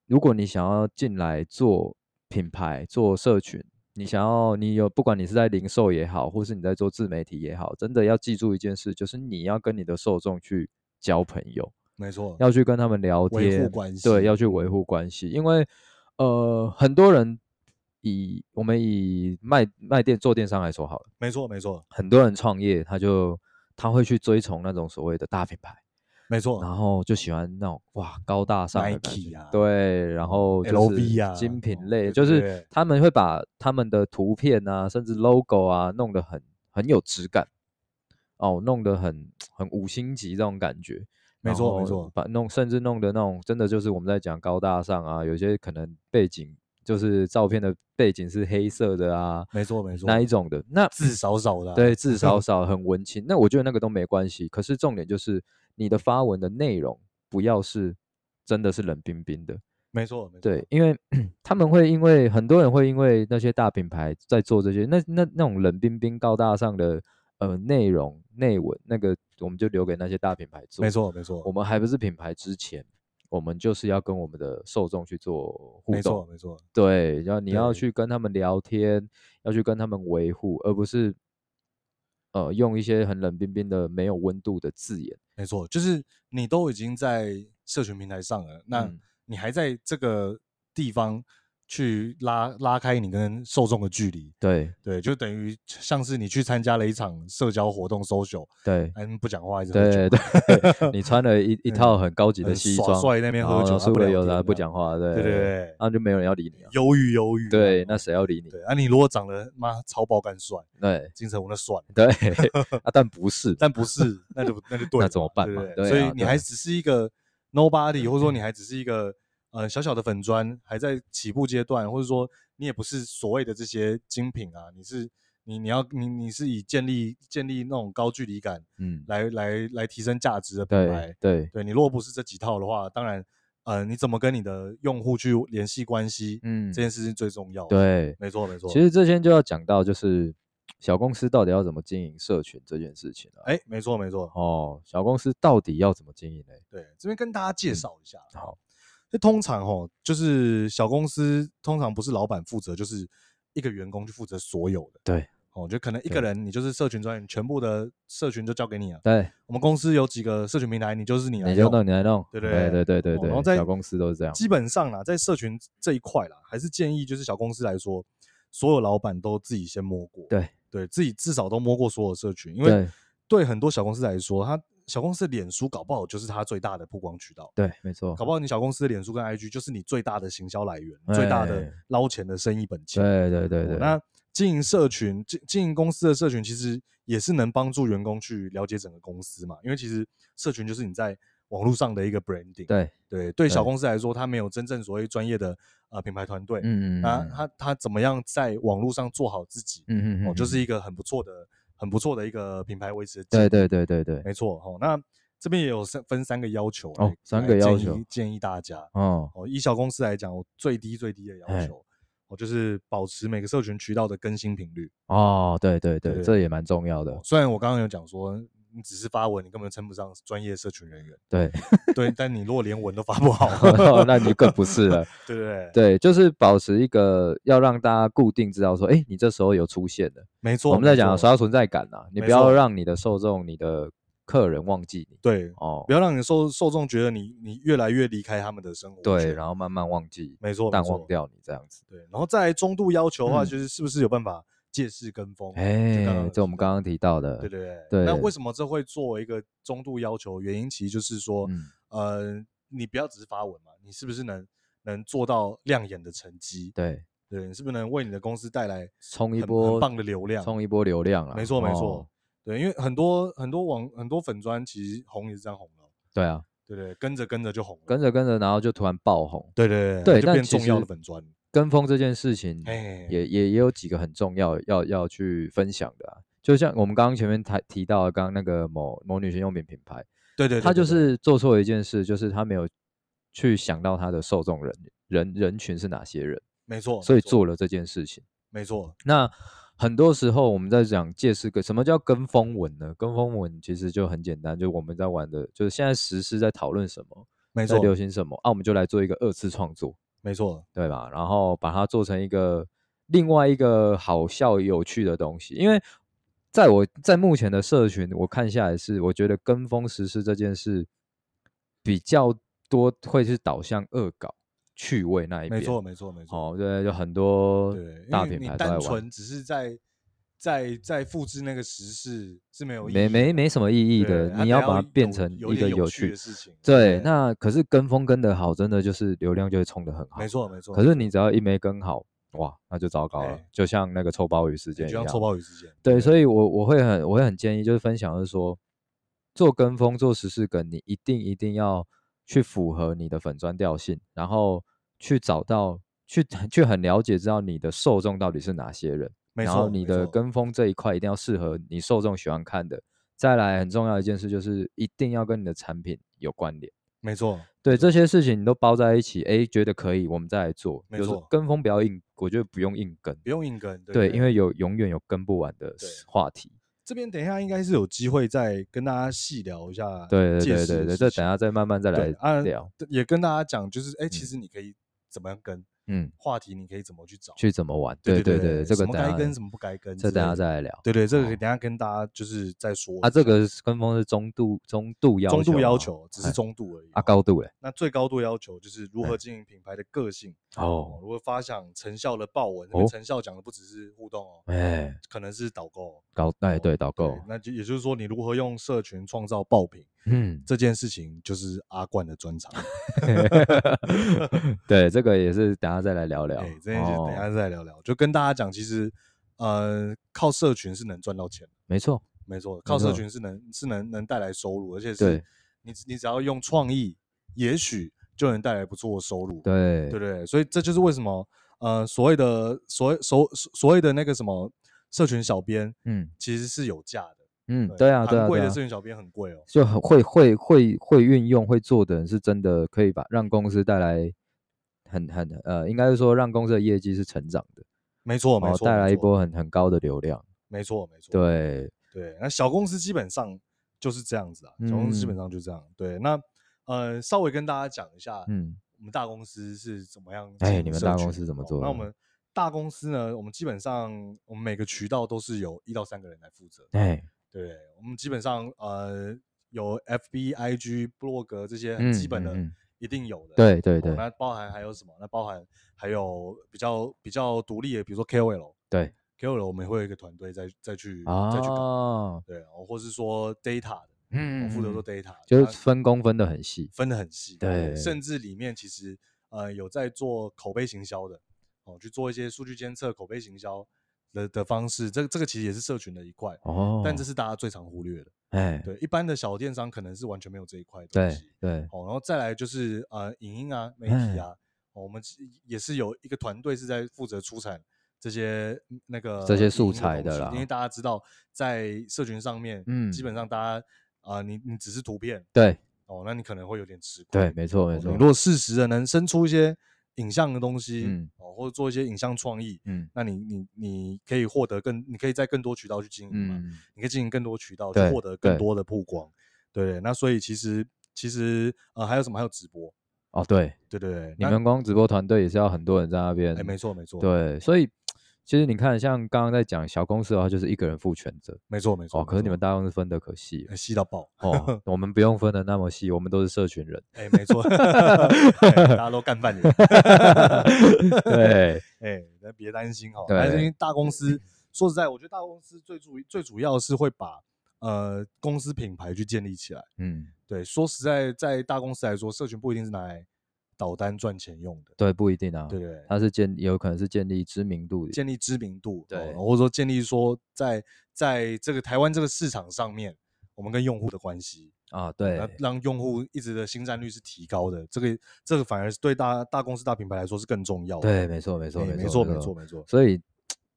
[SPEAKER 2] 如果你想要进来做品牌、做社群。你想要，你有不管你是在零售也好，或是你在做自媒体也好，真的要记住一件事，就是你要跟你的受众去交朋友，
[SPEAKER 3] 没错，
[SPEAKER 2] 要去跟他们聊天，
[SPEAKER 3] 维护关系，
[SPEAKER 2] 对，要去维护关系，因为呃，很多人以我们以卖卖店做电商来说好了，
[SPEAKER 3] 没错没错，
[SPEAKER 2] 很多人创业他就他会去追从那种所谓的大品牌。
[SPEAKER 3] 没错，
[SPEAKER 2] 然后就喜欢那种哇高大上的感觉，
[SPEAKER 3] 啊、
[SPEAKER 2] 对，然后
[SPEAKER 3] LV 啊，
[SPEAKER 2] 精品类，就是他们会把他们的图片啊，甚至 logo 啊，弄得很很有质感，哦，弄得很很五星级这种感觉。
[SPEAKER 3] 没错没错，
[SPEAKER 2] 把弄甚至弄的那种真的就是我们在讲高大上啊，有些可能背景就是照片的背景是黑色的啊，
[SPEAKER 3] 没错没错，
[SPEAKER 2] 那一种的，那
[SPEAKER 3] 字少少的、啊，
[SPEAKER 2] 对，字少 (laughs) 少很文青，那我觉得那个都没关系。可是重点就是。你的发文的内容不要是真的是冷冰冰的，
[SPEAKER 3] 没错，没错，
[SPEAKER 2] 对，因为 (clears throat) 他们会因为很多人会因为那些大品牌在做这些，那那那种冷冰冰高大上的呃内容内文，那个我们就留给那些大品牌做，
[SPEAKER 3] 没错没错，
[SPEAKER 2] 我们还不是品牌之前，我们就是要跟我们的受众去做互动，没
[SPEAKER 3] 错没错，
[SPEAKER 2] 对，然后你要去跟他们聊天，要去跟他们维护，而不是。呃，用一些很冷冰冰的、没有温度的字眼，
[SPEAKER 3] 没错，就是你都已经在社群平台上了，那你还在这个地方。去拉拉开你跟受众的距离，
[SPEAKER 2] 对。对，
[SPEAKER 3] 就等于像是你去参加了一场社交活动，social，
[SPEAKER 2] 对，
[SPEAKER 3] 嗯，不讲话，
[SPEAKER 2] 对对，你穿了一一套很高级的西装，
[SPEAKER 3] 帅那边喝酒，
[SPEAKER 2] 输了有的不讲话，对对对，那就没有人要理你，
[SPEAKER 3] 犹豫犹豫，
[SPEAKER 2] 对，那谁要理你？
[SPEAKER 3] 对啊，你如果长得妈超爆干帅，
[SPEAKER 2] 对，
[SPEAKER 3] 金城武那算了，
[SPEAKER 2] 对，(laughs) 啊，但不是，(laughs)
[SPEAKER 3] 但不是，那就那就对，(laughs)
[SPEAKER 2] 那怎么办嘛？
[SPEAKER 3] 所以你还只是一个 nobody，或者说你还只是一个。呃，小小的粉砖还在起步阶段，或者说你也不是所谓的这些精品啊，你是你你要你你是以建立建立那种高距离感，嗯，来来来提升价值的品牌，
[SPEAKER 2] 对对，
[SPEAKER 3] 对你如果不是这几套的话，当然，呃，你怎么跟你的用户去联系关系，嗯，这件事情最重要，
[SPEAKER 2] 对，
[SPEAKER 3] 没错没错。
[SPEAKER 2] 其实这边就要讲到就是小公司到底要怎么经营社群这件事情了，
[SPEAKER 3] 哎，没错没错，
[SPEAKER 2] 哦，小公司到底要怎么经营呢？
[SPEAKER 3] 对，这边跟大家介绍一下，
[SPEAKER 2] 嗯、好。
[SPEAKER 3] 就通常哦，就是小公司通常不是老板负责，就是一个员工去负责所有的。
[SPEAKER 2] 对，
[SPEAKER 3] 哦，就可能一个人，你就是社群专员，全部的社群就交给你了。
[SPEAKER 2] 对，
[SPEAKER 3] 我们公司有几个社群平台，你就是你来
[SPEAKER 2] 弄，你就弄，你来弄。
[SPEAKER 3] 对对对
[SPEAKER 2] 对对对对。然后在小公司都是这样。
[SPEAKER 3] 基本上啦，在社群这一块啦，还是建议就是小公司来说，所有老板都自己先摸过。
[SPEAKER 2] 对，
[SPEAKER 3] 对自己至少都摸过所有社群，因为对很多小公司来说，他。小公司的脸书搞不好就是它最大的曝光渠道。
[SPEAKER 2] 对，没错。
[SPEAKER 3] 搞不好你小公司的脸书跟 IG 就是你最大的行销来源，最大的捞钱的生意本钱。
[SPEAKER 2] 对对对对。
[SPEAKER 3] 那经营社群、经经营公司的社群，其实也是能帮助员工去了解整个公司嘛。因为其实社群就是你在网络上的一个 branding。对对对，小公司来说，它没有真正所谓专业的呃品牌团队。嗯嗯。那他他怎么样在网络上做好自己？嗯嗯哦，就是一个很不错的。很不错的一个品牌维持，
[SPEAKER 2] 对对对对对，
[SPEAKER 3] 没错哈。那这边也有三分三个要求
[SPEAKER 2] 哦，三个要求。
[SPEAKER 3] 建议大家。哦。哦，以小公司来讲，我最低最低的要求，哦就是保持每个社群渠道的更新频率。
[SPEAKER 2] 哦，对对对，这也蛮重要的。
[SPEAKER 3] 虽然我刚刚有讲说，你只是发文，你根本称不上专业社群人员，
[SPEAKER 2] 对
[SPEAKER 3] 对，(laughs) 但你如果连文都发不好，(laughs)
[SPEAKER 2] 那你更不是了，(laughs)
[SPEAKER 3] 对不对？
[SPEAKER 2] 对，就是保持一个要让大家固定知道说，哎，你这时候有出现的。
[SPEAKER 3] 没错，
[SPEAKER 2] 我们在讲刷存在感呐，你不要让你的受众、你的客人忘记你。
[SPEAKER 3] 对哦，不要让你的受受众觉得你你越来越离开他们的生活。
[SPEAKER 2] 对，然后慢慢忘记，
[SPEAKER 3] 没错，
[SPEAKER 2] 淡忘掉你这样子。
[SPEAKER 3] 对，然后在中度要求的话，就是是不是有办法借势跟风？
[SPEAKER 2] 哎，这我们刚刚提到的。
[SPEAKER 3] 对对对。那为什么这会作为一个中度要求？原因其实就是说，呃，你不要只是发文嘛，你是不是能能做到亮眼的成绩？对。对，你是不是能为你的公司带来
[SPEAKER 2] 冲一波
[SPEAKER 3] 很棒的流量？
[SPEAKER 2] 冲一波流量啊！
[SPEAKER 3] 没错没错，对，因为很多很多网很多粉砖其实红也是这样红的。
[SPEAKER 2] 对啊，
[SPEAKER 3] 对对，跟着跟着就红了，
[SPEAKER 2] 跟着跟着，然后就突然爆红。
[SPEAKER 3] 对对对，就变重要的粉专。
[SPEAKER 2] 跟风这件事情也，也也也有几个很重要要要去分享的啊。就像我们刚刚前面提提到，刚刚那个某某女性用品品牌，
[SPEAKER 3] 对对，对，
[SPEAKER 2] 他就是做错了一件事，就是他没有去想到他的受众人人人群是哪些人，
[SPEAKER 3] 没错，
[SPEAKER 2] 所以做了这件事情，
[SPEAKER 3] 没错。
[SPEAKER 2] 那很多时候我们在讲借势跟什么叫跟风文呢？跟风文其实就很简单，就我们在玩的，就是现在时事在讨论什么，
[SPEAKER 3] 没错，
[SPEAKER 2] 在流行什么啊，我们就来做一个二次创作，
[SPEAKER 3] 没错，
[SPEAKER 2] 对吧？然后把它做成一个另外一个好笑有趣的东西。因为在我在目前的社群，我看下来是，我觉得跟风实施这件事比较多会是导向恶搞。趣味那一边，
[SPEAKER 3] 没错没错没错，
[SPEAKER 2] 哦对，就很多大品牌都在玩，
[SPEAKER 3] 单纯只是在在在复制那个时事是没有意义
[SPEAKER 2] 没没没什么意义的，你要把它变成一个有趣
[SPEAKER 3] 的事情。
[SPEAKER 2] 对，那可是跟风跟的好，真的就是流量就会冲得很好。
[SPEAKER 3] 没错没错，
[SPEAKER 2] 可是你只要一没跟好，哇，那就糟糕了，就像那个臭鲍鱼事件一样。
[SPEAKER 3] 就像臭鲍鱼事件。
[SPEAKER 2] 对，所以我我会很我会很建议，就是分享的是说，做跟风做时事梗，你一定一定要去符合你的粉砖调性，然后。去找到，去去很了解，知道你的受众到底是哪些人，然后你的跟风这一块一定要适合你受众喜欢看的。再来很重要一件事就是一定要跟你的产品有关联。
[SPEAKER 3] 没错，
[SPEAKER 2] 对这些事情你都包在一起，哎，觉得可以，我们再来做。
[SPEAKER 3] 没错，
[SPEAKER 2] 跟风不要硬，我觉得不用硬跟，
[SPEAKER 3] 不用硬跟。对，
[SPEAKER 2] 对，因为有永远有跟不完的话题。
[SPEAKER 3] 这边等一下应该是有机会再跟大家细聊一下。
[SPEAKER 2] 对对对对对，这等下再慢慢再来聊。
[SPEAKER 3] 啊、也跟大家讲，就是哎，其实你可以。怎么样跟？嗯，话题你可以怎么去找？
[SPEAKER 2] 去怎么玩？对对对，这个
[SPEAKER 3] 什么该跟什么不该跟？
[SPEAKER 2] 这等下再来聊。
[SPEAKER 3] 对对，这个等下跟大家就是再说。
[SPEAKER 2] 啊，这个跟风是中度中度要求，
[SPEAKER 3] 中度要求只是中度而已。
[SPEAKER 2] 啊，高度哎，
[SPEAKER 3] 那最高度要求就是如何经营品牌的个性哦，如何发想成效的爆文。成效讲的不只是互动哦，哎，可能是导购。导
[SPEAKER 2] 哎对导购，
[SPEAKER 3] 那就也就是说你如何用社群创造爆品。嗯，这件事情就是阿冠的专长。(laughs)
[SPEAKER 2] 对，这个也是等下再来聊聊。
[SPEAKER 3] 对，这件事等下再来聊聊。就跟大家讲，其实，呃，靠社群是能赚到钱。
[SPEAKER 2] 没错，
[SPEAKER 3] 没错，靠社群是能是能能带来收入，而且是你你只要用创意，也许就能带来不错的收入。
[SPEAKER 2] 对，
[SPEAKER 3] 对对。所以这就是为什么，呃，所谓的所谓所所谓的那个什么社群小编，嗯，其实是有价的。
[SPEAKER 2] 嗯，对啊，对啊，
[SPEAKER 3] 贵的社群小编很贵哦，
[SPEAKER 2] 就很会会会会运用会做的人是真的可以把让公司带来很很呃，应该是说让公司的业绩是成长的，
[SPEAKER 3] 没错没错，
[SPEAKER 2] 带来一波很很高的流量，
[SPEAKER 3] 没错没错，
[SPEAKER 2] 对。
[SPEAKER 3] 对，那小公司基本上就是这样子啊，小公司基本上就这样，对，那呃稍微跟大家讲一下，嗯，我们大公司是怎么样，
[SPEAKER 2] 哎，你们大公司怎么做？
[SPEAKER 3] 那我们大公司呢，我们基本上我们每个渠道都是有一到三个人来负责，哎。对，我们基本上呃有 F B I G 布洛格这些很基本的一定有的，
[SPEAKER 2] 对对对。
[SPEAKER 3] 那包含还有什么？那包含还有比较比较独立的，比如说 K O L，
[SPEAKER 2] 对。
[SPEAKER 3] K O L 我们会有一个团队再再去再去搞，对，或是说 Data 的，嗯，我负责做 Data，
[SPEAKER 2] 就是分工分得很细，
[SPEAKER 3] 分得很细，对，甚至里面其实呃有在做口碑行销的，哦，去做一些数据监测、口碑行销。的的方式，这个这个其实也是社群的一块哦，但这是大家最常忽略的。哎，对，一般的小电商可能是完全没有这一块东西。
[SPEAKER 2] 对对，
[SPEAKER 3] 哦，然后再来就是呃，影音啊，媒体啊，我们也是有一个团队是在负责出产这些那个
[SPEAKER 2] 这些素材的啦。
[SPEAKER 3] 因为大家知道，在社群上面，嗯，基本上大家啊，你你只是图片，
[SPEAKER 2] 对，
[SPEAKER 3] 哦，那你可能会有点吃亏。
[SPEAKER 2] 对，没错没错。
[SPEAKER 3] 如果适时的能生出一些。影像的东西，嗯，哦，或者做一些影像创意，嗯，那你你你可以获得更，你可以在更多渠道去经营嘛，嗯，你可以经营更多渠道去获得更多的曝光，对，对，那所以其实其实呃还有什么？还有直播，
[SPEAKER 2] 哦，对，
[SPEAKER 3] 对对对，
[SPEAKER 2] 你们光直播团队也是要很多人在那边，
[SPEAKER 3] 哎，没错没错，
[SPEAKER 2] 对，所以。其实你看，像刚刚在讲小公司的话，就是一个人负全责。
[SPEAKER 3] 没错没错。
[SPEAKER 2] 哦，可是你们大公司分得可细，
[SPEAKER 3] 细到爆。
[SPEAKER 2] 哦，(laughs) 我们不用分得那么细，我们都是社群人。
[SPEAKER 3] 哎，没错，(laughs) 大家都干饭人。(laughs)
[SPEAKER 2] 对，
[SPEAKER 3] 哎，那别担心哈。担心大公司，说实在，我觉得大公司最主最主要是会把呃公司品牌去建立起来。嗯，对，说实在，在大公司来说，社群不一定是拿来。导单赚钱用的，
[SPEAKER 2] 对，不一定啊，
[SPEAKER 3] 对对，
[SPEAKER 2] 它是建，有可能是建立知名度，
[SPEAKER 3] 建立知名度，
[SPEAKER 2] 对，
[SPEAKER 3] 或者说建立说在在这个台湾这个市场上面，我们跟用户的关系，
[SPEAKER 2] 啊，对，
[SPEAKER 3] 让用户一直的新占率是提高的，这个这个反而是对大大公司大品牌来说是更重要的。
[SPEAKER 2] 对，没错，没错，没错，
[SPEAKER 3] 没错，没错，没错。
[SPEAKER 2] 所以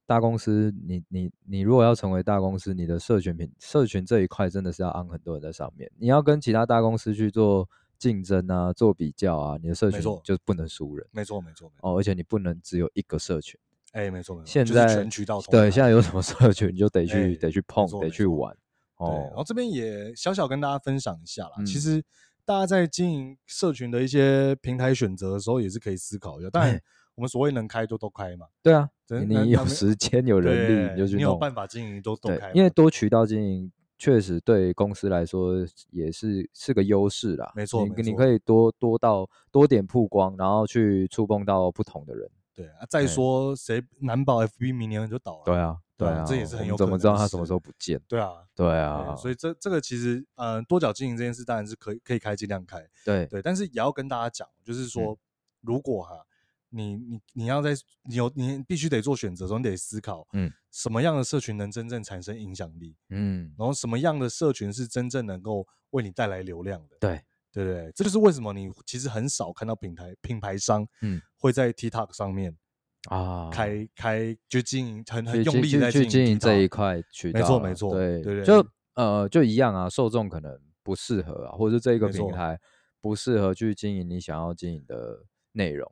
[SPEAKER 2] 大公司，你你你如果要成为大公司，你的社群品社群这一块真的是要安很多人在上面，你要跟其他大公司去做竞争啊，做比较啊，你的社群就不能输人。
[SPEAKER 3] 没错，没错，
[SPEAKER 2] 哦，而且你不能只有一个社群。
[SPEAKER 3] 哎，没错，没错。
[SPEAKER 2] 现在
[SPEAKER 3] 全渠道
[SPEAKER 2] 对，现在有什么社群你就得去得去碰，得去玩。
[SPEAKER 3] 哦，然后这边也小小跟大家分享一下啦。其实大家在经营社群的一些平台选择的时候，也是可以思考一下。当然，我们所谓能开就都开嘛。
[SPEAKER 2] 对啊，你有时间有人力，你就去。
[SPEAKER 3] 你有办法经营都都开。
[SPEAKER 2] 因为多渠道经营确实对公司来说也是是个优势啦。
[SPEAKER 3] 没错，
[SPEAKER 2] 你你可以多多到多点曝光，然后去触碰到不同的人。
[SPEAKER 3] 对啊，再说谁难保 FB 明年就倒了？
[SPEAKER 2] 对啊。对啊，
[SPEAKER 3] 这也是很有可能。
[SPEAKER 2] 怎么知道他什么时候不见？
[SPEAKER 3] 对啊，
[SPEAKER 2] 对啊，
[SPEAKER 3] 所以这这个其实，呃，多角经营这件事当然是可以可以开尽量开。
[SPEAKER 2] 对
[SPEAKER 3] 对，但是也要跟大家讲，就是说，如果哈，你你你要在你有你必须得做选择的时候，你得思考，嗯，什么样的社群能真正产生影响力？嗯，然后什么样的社群是真正能够为你带来流量的？
[SPEAKER 2] 对
[SPEAKER 3] 对对，这就是为什么你其实很少看到品牌品牌商，嗯，会在 TikTok 上面。啊，开开就经营很很用力在经营
[SPEAKER 2] 这一块渠道，
[SPEAKER 3] 没错没错，
[SPEAKER 2] 对
[SPEAKER 3] 对对，
[SPEAKER 2] 就呃就一样啊，受众可能不适合啊，或者是这个平台不适合去经营你想要经营的内容，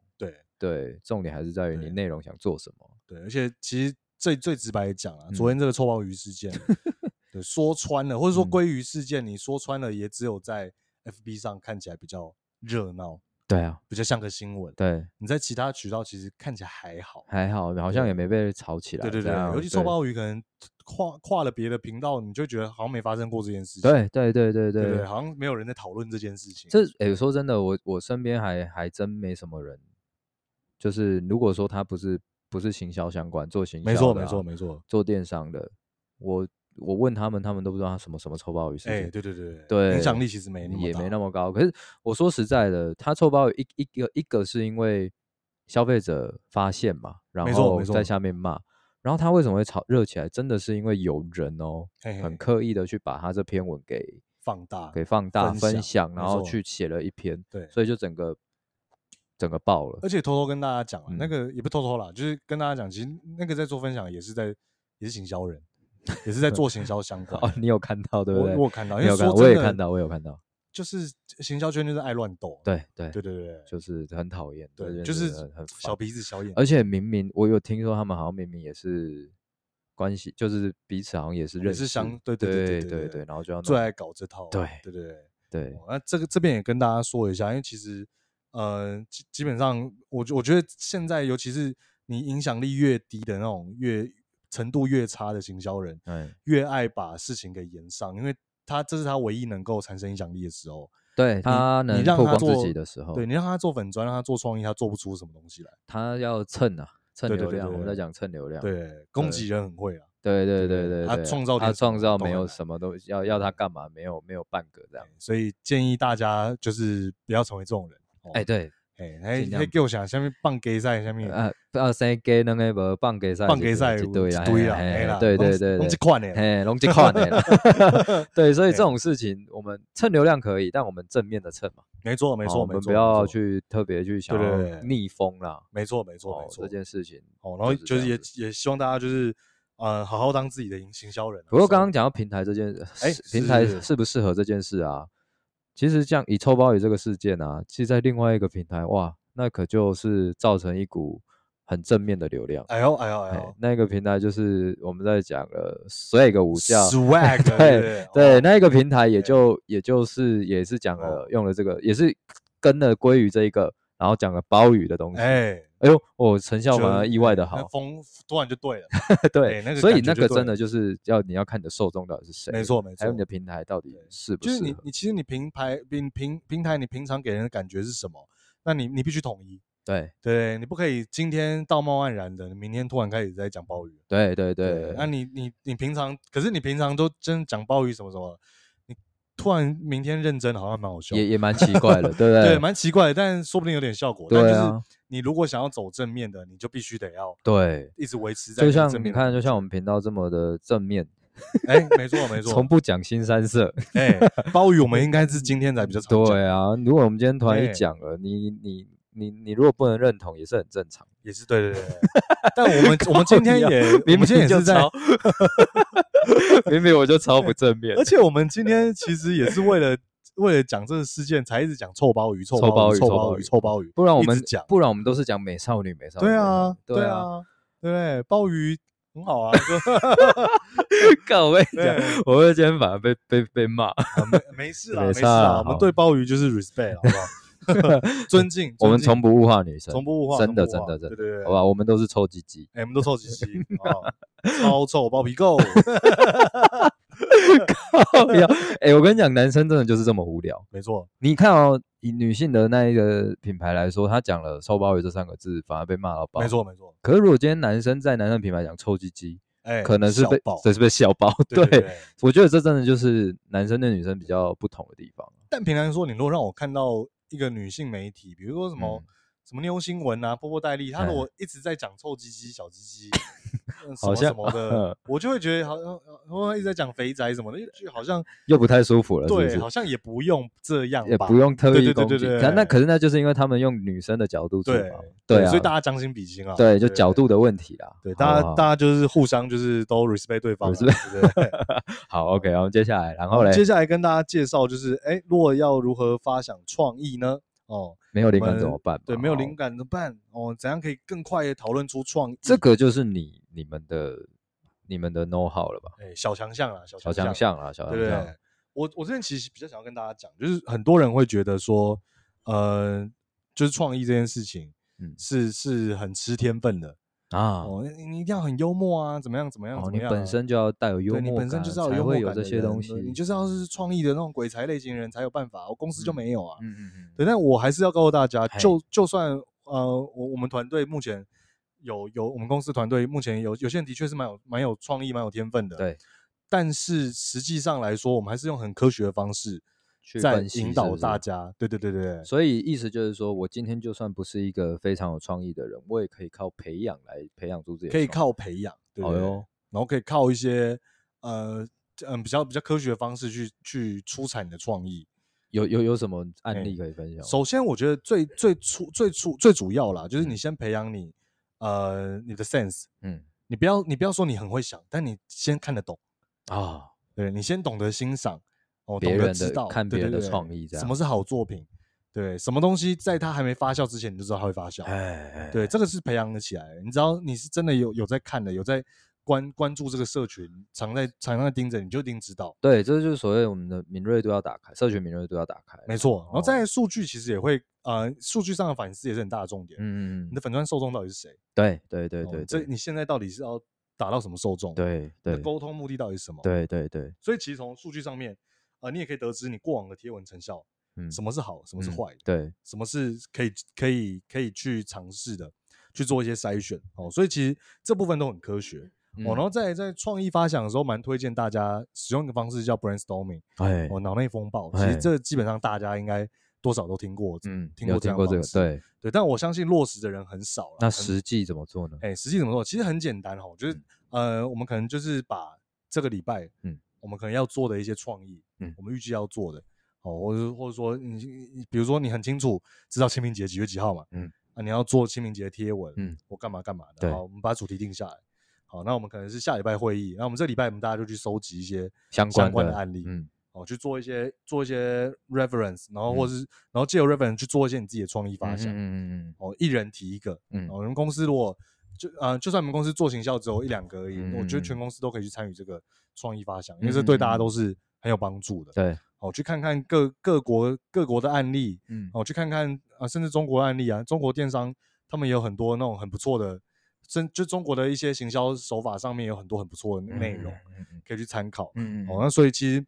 [SPEAKER 3] 对
[SPEAKER 2] 对，重点还是在于你内容想做什么，
[SPEAKER 3] 对，而且其实最最直白的讲啊，昨天这个臭鲍鱼事件，(laughs) 对，说穿了或者说鲑鱼事件，你说穿了也只有在 FB 上看起来比较热闹。
[SPEAKER 2] 对啊，
[SPEAKER 3] 比较像个新闻。
[SPEAKER 2] 对，
[SPEAKER 3] 你在其他渠道其实看起来还好，
[SPEAKER 2] 还好，好像也没被炒起来。
[SPEAKER 3] 对对对，尤其臭鲍鱼可能跨跨了别的频道，你就觉得好像没发生过这件事情。
[SPEAKER 2] 对对对对对，
[SPEAKER 3] 好像没有人在讨论这件事情。
[SPEAKER 2] 这哎，说真的，我我身边还还真没什么人，就是如果说他不是不是行销相关，做行销，
[SPEAKER 3] 没错没错没错，
[SPEAKER 2] 做电商的，我。我问他们，他们都不知道他什么什么臭鲍鱼。哎，
[SPEAKER 3] 对对对
[SPEAKER 2] 对，
[SPEAKER 3] 影响力其实没
[SPEAKER 2] 也没那么高。可是我说实在的，他臭鲍鱼一一个一个是因为消费者发现嘛，然后在下面骂，然后他为什么会炒热起来？真的是因为有人哦，很刻意的去把他这篇文给
[SPEAKER 3] 放大，
[SPEAKER 2] 给放大分享，然后去写了一篇，对，所以就整个整个爆了。
[SPEAKER 3] 而且偷偷跟大家讲，那个也不偷偷啦，就是跟大家讲，其实那个在做分享也是在也是行销人。也是在做行销相关
[SPEAKER 2] 哦，你有看到对不对？
[SPEAKER 3] 我有看到，因为
[SPEAKER 2] 我也看到，我有看到，
[SPEAKER 3] 就是行销圈就是爱乱斗，
[SPEAKER 2] 对对
[SPEAKER 3] 对对对，
[SPEAKER 2] 就是很讨厌，
[SPEAKER 3] 对，就是很小鼻子小眼，
[SPEAKER 2] 而且明明我有听说他们好像明明也是关系，就是彼此好像也是
[SPEAKER 3] 认识，相对对对对对
[SPEAKER 2] 对，然后就要
[SPEAKER 3] 最爱搞这套，
[SPEAKER 2] 对
[SPEAKER 3] 对对
[SPEAKER 2] 对，
[SPEAKER 3] 那这个这边也跟大家说一下，因为其实呃基基本上我我觉得现在尤其是你影响力越低的那种越。程度越差的行销人，越爱把事情给延上，因为他这是他唯一能够产生影响力的时候。
[SPEAKER 2] 对，他能曝光自己的时候，
[SPEAKER 3] 对，你让他做粉砖，让他做创意，他做不出什么东西来。
[SPEAKER 2] 他要蹭啊，蹭流量。我们在讲蹭流量。
[SPEAKER 3] 对，攻击人很会啊。
[SPEAKER 2] 对对对对，
[SPEAKER 3] 他创造
[SPEAKER 2] 他创造没有什么东西要要他干嘛？没有没有半个这样。
[SPEAKER 3] 所以建议大家就是不要成为这种人。
[SPEAKER 2] 哎，对。
[SPEAKER 3] 哎，还还给我想下面棒给赛下面
[SPEAKER 2] 啊，啊，三给那个不棒给赛，
[SPEAKER 3] 棒给赛
[SPEAKER 2] 对啦，
[SPEAKER 3] 对啦，
[SPEAKER 2] 对对对，
[SPEAKER 3] 龙这块呢，
[SPEAKER 2] 嘿，龙这 (laughs) 块呢，(laughs) 对，所以这种事情我们蹭流量可以，但我们正面的蹭嘛，
[SPEAKER 3] 没错没错，我
[SPEAKER 2] 们不要去特别去想要逆风啦，
[SPEAKER 3] 没错没错没错，
[SPEAKER 2] 这件事情
[SPEAKER 3] 哦，然后就是也也希望大家就是呃好好当自己的营行销人。
[SPEAKER 2] 不过刚刚讲到平台这件事，哎，平台适不适合这件事啊？其实像以臭包鱼这个事件啊，其实在另外一个平台哇。那可就是造成一股很正面的流量。
[SPEAKER 3] 哎呦哎呦哎呦，
[SPEAKER 2] 那个平台就是我们在讲的 Swag 午觉
[SPEAKER 3] ，Swag (laughs)
[SPEAKER 2] 对对，那个平台也就也就是也是讲了用了这个，也是跟了鲑鱼这一个，然后讲了鲍鱼的东西。哎哎呦，哦，成效反而意外的好，
[SPEAKER 3] 风突然就对了。(laughs)
[SPEAKER 2] 对，所以那个真的就是要你要看你的受众到底是谁，
[SPEAKER 3] 没错没错，
[SPEAKER 2] 还有你的平台到底是不是？
[SPEAKER 3] 就是你你其实你平台平平平台你平常给人的感觉是什么？那你你必须统一，
[SPEAKER 2] 对
[SPEAKER 3] 对，你不可以今天道貌岸然的，你明天突然开始在讲鲍鱼，
[SPEAKER 2] 对对对。
[SPEAKER 3] 那你你你平常，可是你平常都真讲鲍鱼什么什么，你突然明天认真，好像蛮好笑，
[SPEAKER 2] 也也蛮奇怪的，(laughs) 对不对？
[SPEAKER 3] 对，蛮奇怪的，但说不定有点效果。但就是你如果想要走正面的，你就必须得要
[SPEAKER 2] 对，
[SPEAKER 3] 一直维持在。
[SPEAKER 2] 就像你看，就像我们频道这么的正面，
[SPEAKER 3] 哎，没错没错，
[SPEAKER 2] 从不讲新三色。
[SPEAKER 3] 哎，鲍鱼我们应该是今天才比较。
[SPEAKER 2] 对啊，如果我们今天突然一讲了，你你你你如果不能认同，也是很正常，
[SPEAKER 3] 也是对对对。但我们我们今天也 (laughs) 明明也是在，(laughs)
[SPEAKER 2] 明明我就超不正面，
[SPEAKER 3] 而且我们今天其实也是为了。(laughs) 为了讲这个事件，才一直讲臭鲍鱼、臭鲍鱼、臭鲍鱼、臭鲍鱼。
[SPEAKER 2] 不然我们讲，不然我们都是讲美少女、美少女。
[SPEAKER 3] 对啊，对啊，对，鲍鱼很好啊。(laughs)
[SPEAKER 2] 靠，我跟你讲，我会今天反而被被被骂。
[SPEAKER 3] 没没事啦，没事啦。我们对鲍鱼就是 respect，好不好？(laughs) 尊敬。
[SPEAKER 2] 我们从不物化女生，
[SPEAKER 3] 从不物化，
[SPEAKER 2] 真的真的真的。对对对，好吧，我们都是臭鸡鸡，
[SPEAKER 3] 我们都臭鸡鸡，(laughs) 超臭包皮垢。(laughs)
[SPEAKER 2] 靠呀！哎、欸，我跟你讲，男生真的就是这么无聊。
[SPEAKER 3] 没错，
[SPEAKER 2] 你看哦，以女性的那一个品牌来说，他讲了“臭包鱼”这三个字，反而被骂到爆。
[SPEAKER 3] 没错，没错。
[SPEAKER 2] 可是如果今天男生在男生品牌讲“臭鸡鸡”，哎、欸，可能是被这是被笑爆。
[SPEAKER 3] 对，
[SPEAKER 2] 我觉得这真的就是男生对女生比较不同的地方。
[SPEAKER 3] 但平常说，你如果让我看到一个女性媒体，比如说什么、什么妞新闻啊、波波戴利，他如果一直在讲“臭鸡鸡”、“小鸡鸡 (laughs) ”。好像什么的，(laughs) 我就会觉得好像，我一直在讲肥宅什么的，就好像 (laughs)
[SPEAKER 2] 又不太舒服了。
[SPEAKER 3] 对，好像也不用这样，
[SPEAKER 2] 也不用特意攻击。那可是那就是因为他们用女生的角度做嘛，对，
[SPEAKER 3] 所以大家将心比心啊。
[SPEAKER 2] 对，就角度的问题啦。
[SPEAKER 3] 对，大家大家就是互相就是都 respect 对方，是不对？
[SPEAKER 2] 好，OK，然后接下来，然后嘞，
[SPEAKER 3] 接下来跟大家介绍就是，哎，如果要如何发想创意呢？哦，
[SPEAKER 2] 没有灵感怎么办？
[SPEAKER 3] 对，没有灵感怎么办？哦，怎样可以更快的讨论出创意？
[SPEAKER 2] 这个就是你你们的你们的 know how 了吧？
[SPEAKER 3] 哎，小强项啊，小
[SPEAKER 2] 强项啊，小强项。
[SPEAKER 3] 我我这边其实比较想要跟大家讲，就是很多人会觉得说，呃，就是创意这件事情，嗯，是是很吃天分的。啊，哦，你一定要很幽默啊，怎么样，怎么样，怎么样？
[SPEAKER 2] 你本身就要带有幽默感，你本身就是要有幽默感这些东西，
[SPEAKER 3] 你就是要是创意的那种鬼才类型人才有办法，我公司就没有啊。嗯嗯嗯。对，但我还是要告诉大家，就就算呃，我我们团队目前有有我们公司团队目前有有些人的确是蛮有蛮有创意、蛮有天分的。对。但是实际上来说，我们还是用很科学的方式。在引导大家，对对对对，
[SPEAKER 2] 所以意思就是说，我今天就算不是一个非常有创意的人，我也可以靠培养来培养出自己。
[SPEAKER 3] 可以靠培养，对对，然后可以靠一些呃嗯比较比较科学的方式去去出产你的创意。
[SPEAKER 2] 有有有什么案例可以分享？
[SPEAKER 3] 首先，我觉得最最初最初最主要啦，就是你先培养你呃你的 sense，嗯，你不要你不要说你很会想，但你先看得懂啊，对你先懂得欣赏。哦，别人知道
[SPEAKER 2] 看别人的创意，这样
[SPEAKER 3] 什么是好作品？对，什么东西在它还没发酵之前，你就知道它会发酵。哎，对，这个是培养的起来的。你知道你是真的有有在看的，有在关关注这个社群，常在常在盯着，你就一定知道。
[SPEAKER 2] 对，这就是所谓我们的敏锐度要打开，社群敏锐度要打开。
[SPEAKER 3] 没错，然后在数据其实也会呃，数据上的反思也是很大的重点。嗯嗯，你的粉钻受众到底是谁？
[SPEAKER 2] 对对对对，
[SPEAKER 3] 这你现在到底是要达到什么受众？
[SPEAKER 2] 对对，
[SPEAKER 3] 沟通目的到底是什么？
[SPEAKER 2] 对对对，
[SPEAKER 3] 所以其实从数据上面。啊、呃，你也可以得知你过往的贴文成效，嗯，什么是好，什么是坏、嗯，对，什么是可以可以可以去尝试的，去做一些筛选，哦，所以其实这部分都很科学，嗯、哦，然后在在创意发想的时候，蛮推荐大家使用一个方式叫 brainstorming，哎，哦，脑内风暴，其实这基本上大家应该多少都听过，嗯，听过这样的方式，对对，但我相信落实的人很少。
[SPEAKER 2] 那实际怎么做呢？
[SPEAKER 3] 哎，实际怎么做？其实很简单哈，就是、嗯、呃，我们可能就是把这个礼拜，嗯。我们可能要做的一些创意，嗯，我们预计要做的，哦，或者或者说你你比如说你很清楚知道清明节几月几号嘛，嗯，啊，你要做清明节贴文，嗯，我干嘛干嘛的，对，好，我们把主题定下来，好，那我们可能是下礼拜会议，那我们这礼拜我们大家就去收集一些相关的案例，嗯，哦，去做一些做一些 reference，然后或者是然后借由 reference 去做一些你自己的创意发想，嗯嗯嗯，哦，一人提一个，嗯，我们公司如果就啊，就算我们公司做行销只有一两个而已，我觉得全公司都可以去参与这个。创意发想，因为这对大家都是很有帮助的。对，哦，去看看各各国各国的案例，嗯，哦，去看看啊，甚至中国案例啊，中国电商他们也有很多那种很不错的，甚就中国的一些行销手法上面有很多很不错的内容，嗯可以去参考。嗯嗯，好，那所以其实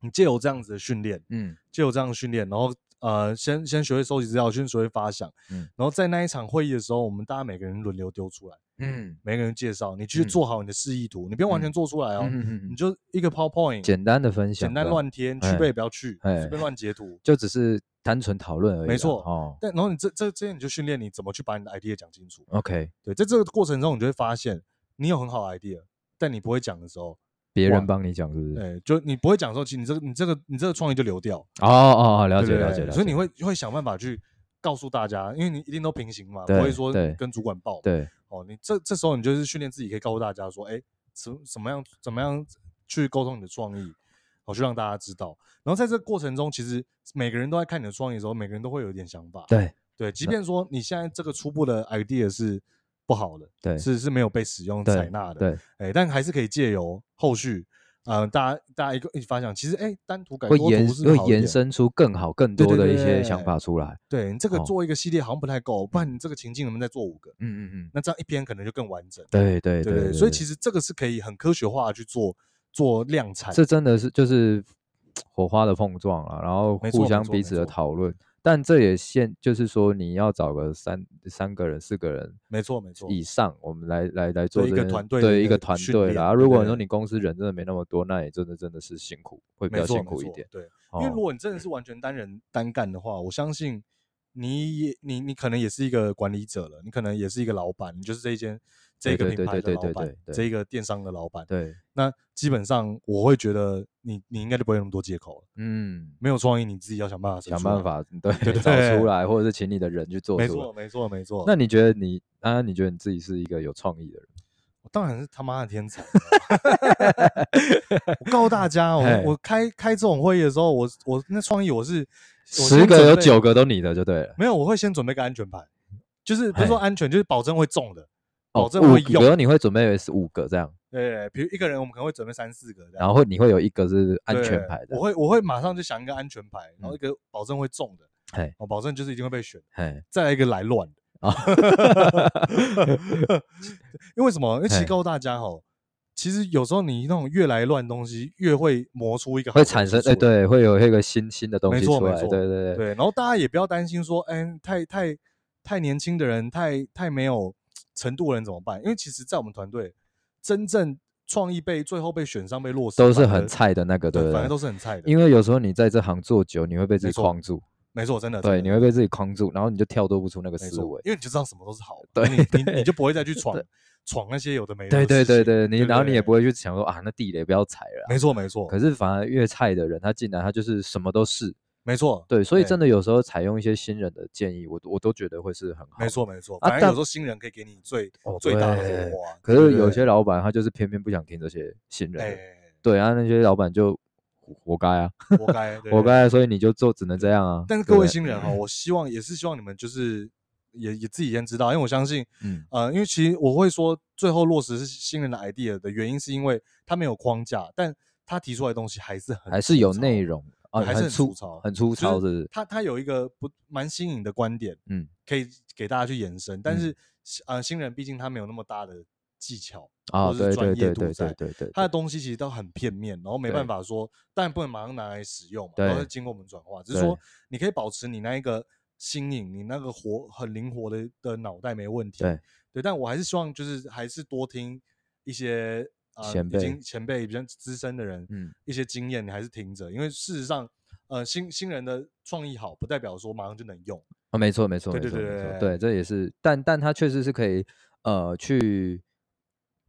[SPEAKER 3] 你借由这样子的训练，嗯，借由这样的训练，然后。呃，先先学会收集资料，先学会发想，嗯，然后在那一场会议的时候，我们大家每个人轮流丢出来，嗯，每个人介绍，你去做好你的示意图，你不用完全做出来哦，你就一个 PowerPoint，简单的分享，简单乱贴，去背不要去，随便乱截图，
[SPEAKER 2] 就只是单纯讨论而已，
[SPEAKER 3] 没错。哦。但然后你这这这些你就训练你怎么去把你的 idea 讲清楚
[SPEAKER 2] ，OK，
[SPEAKER 3] 对，在这个过程中你就会发现，你有很好的 idea，但你不会讲的时候，
[SPEAKER 2] 别人帮你讲是不是？
[SPEAKER 3] 对，就你不会讲的时候，其实你这个你这个你这个创意就流掉。
[SPEAKER 2] 哦哦哦，了解了解了解。
[SPEAKER 3] 所以你会会想办法去告诉大家，因为你一定都平行嘛，不会说跟主管报。
[SPEAKER 2] 对。
[SPEAKER 3] 哦，你这这时候你就是训练自己，可以告诉大家说，哎，怎怎么样怎么样去沟通你的创意，好去让大家知道。然后在这个过程中，其实每个人都在看你的创意的时候，每个人都会有一点想法。
[SPEAKER 2] 对
[SPEAKER 3] 对，即便说你现在这个初步的 idea 是不好的，对，是是没有被使用采纳的，
[SPEAKER 2] 对，
[SPEAKER 3] 哎，但还是可以借由后续。嗯、呃，大家大家一个一起发想，其实哎，单图改会延会
[SPEAKER 2] 延伸出更好更多的一些想法出
[SPEAKER 3] 来。对，你这个做一个系列好像不太够，哦、不然你这个情境能不能再做五个？
[SPEAKER 2] 嗯嗯嗯，
[SPEAKER 3] 那这样一篇可能就更完整。
[SPEAKER 2] 对对对，对，对，对，对，
[SPEAKER 3] 所以其实这个是可以很科学化的去做做量产。
[SPEAKER 2] 这真的是就是 (tsk) 火花的碰撞啊，然后互相彼此的讨论。但这也限，就是说你要找个三三个人、四个人，
[SPEAKER 3] 没错没错以
[SPEAKER 2] 上，我们来来来做
[SPEAKER 3] 一个团队，
[SPEAKER 2] 对一个团队啦。如果说你公司人真的没那么多，那也真的真的是辛苦，会比较辛苦一点。
[SPEAKER 3] 对，因为如果你真的是完全单人单干的话，我相信你也你你可能也是一个管理者了，你可能也是一个老板，你就是这一间。这个品牌的老板，这一个电商的老板，
[SPEAKER 2] 对，
[SPEAKER 3] 那基本上我会觉得你你应该就不会有那么多借口了，
[SPEAKER 2] 嗯，
[SPEAKER 3] 没有创意，你自己要想办法
[SPEAKER 2] 想办法，对对对，找出来，或者是请你的人去做，
[SPEAKER 3] 没错没错没错。
[SPEAKER 2] 那你觉得你啊？你觉得你自己是一个有创意的人？
[SPEAKER 3] 我当然是他妈的天才。(laughs) 我告诉大家，我我开开这种会议的时候，我我那创意我是
[SPEAKER 2] 十个有九个都你的就对了。
[SPEAKER 3] 没有，我会先准备个安全牌，就是不是说安全，就是保证会中的。保证会用，
[SPEAKER 2] 比如你会准备是五个这样，
[SPEAKER 3] 对，比如一个人我们可能会准备三四个这样，
[SPEAKER 2] 然后你会有一个是安全牌的，
[SPEAKER 3] 我会我会马上就想一个安全牌，然后一个保证会中的，哎，我保证就是一定会被选，哎，再来一个来乱的啊，(laughs) 因为什么？因为其实告诉大家哈，其实有时候你那种越来乱东西，越会磨出一个
[SPEAKER 2] 会产生，哎，对，会有一个新新的东西出来，对对对。
[SPEAKER 3] 对，然后大家也不要担心说，哎，太太太年轻的人，太太没有。程度的人怎么办？因为其实，在我们团队，真正创意被最后被选上、被落实，
[SPEAKER 2] 都是很菜的那个，对，
[SPEAKER 3] 反正都是很菜的。
[SPEAKER 2] 因为有时候你在这行做久，你会被自己框住。
[SPEAKER 3] 没错，真的。
[SPEAKER 2] 对，你会被自己框住，然后你就跳脱不出那个思维，
[SPEAKER 3] 因为你就知道什么都是好 (laughs) 的。对，你你你就不会再去 (laughs) 闯闯那些有的没的。
[SPEAKER 2] 对对对对，你然后你也不会去想说啊，那地雷不要踩了。
[SPEAKER 3] 没错没错。
[SPEAKER 2] 可是反而越菜的人，他进来他就是什么都是。
[SPEAKER 3] 没错，
[SPEAKER 2] 对，所以真的有时候采用一些新人的建议，我我都觉得会是很好。
[SPEAKER 3] 没错没错，反正有时候新人可以给你最最大的火花。
[SPEAKER 2] 可是有些老板他就是偏偏不想听这些新人，对啊，那些老板就活该啊，
[SPEAKER 3] 活该 (laughs)
[SPEAKER 2] 活该，所以你就做只能这样啊。
[SPEAKER 3] 但是各位新人哈，我希望也是希望你们就是也也自己先知道，因为我相信，嗯呃，因为其实我会说最后落实是新人的 idea 的原因，是因为他没有框架，但他提出来的东西还是很
[SPEAKER 2] 还是有内容。
[SPEAKER 3] 啊，还是很粗糙，
[SPEAKER 2] 很粗糙，是
[SPEAKER 3] 他他有一个不蛮新颖的观点，嗯，可以给大家去延伸。但是，呃，新人毕竟他没有那么大的技巧或者是专业度在，对对，他的东西其实都很片面，然后没办法说，但不能马上拿来使用嘛，然后经过我们转化。只是说，你可以保持你那一个新颖，你那个活很灵活的的脑袋没问题，对对。但我还是希望就是还是多听一些。前辈、呃、已经前辈比较资深的人，嗯，一些经验你还是听着，因为事实上，呃，新新人的创意好，不代表说马上就能用
[SPEAKER 2] 啊。没错，没错，对对对对，对，这也是，但但他确实是可以，呃，去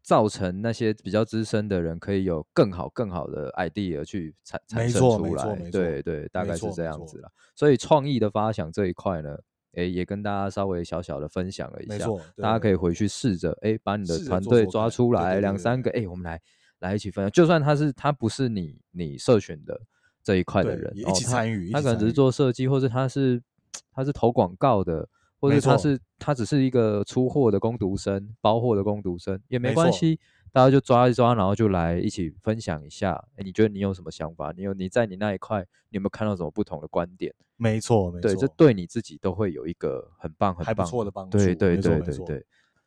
[SPEAKER 2] 造成那些比较资深的人可以有更好更好的 idea 去产产生出来，对对，大概是这样子了。所以创意的发想这一块呢。哎，也跟大家稍微小小的分享了一下，大家可以回去试着哎，把你的团队抓出来两三个，哎，我们来来一起分享。就算他是他不是你你社群的这一块的人，
[SPEAKER 3] 一起参与，
[SPEAKER 2] 他可能只是做设计，或者他是他是投广告的，或者他是他只是一个出货的工读生，包货的工读生也没关系。大家就抓一抓，然后就来一起分享一下。哎，你觉得你有什么想法？你有你在你那一块，你有没有看到什么不同的观点？
[SPEAKER 3] 没错，没错，
[SPEAKER 2] 对，这对你自己都会有一个很棒、很棒、
[SPEAKER 3] 还不错的帮助。
[SPEAKER 2] 对对对对对。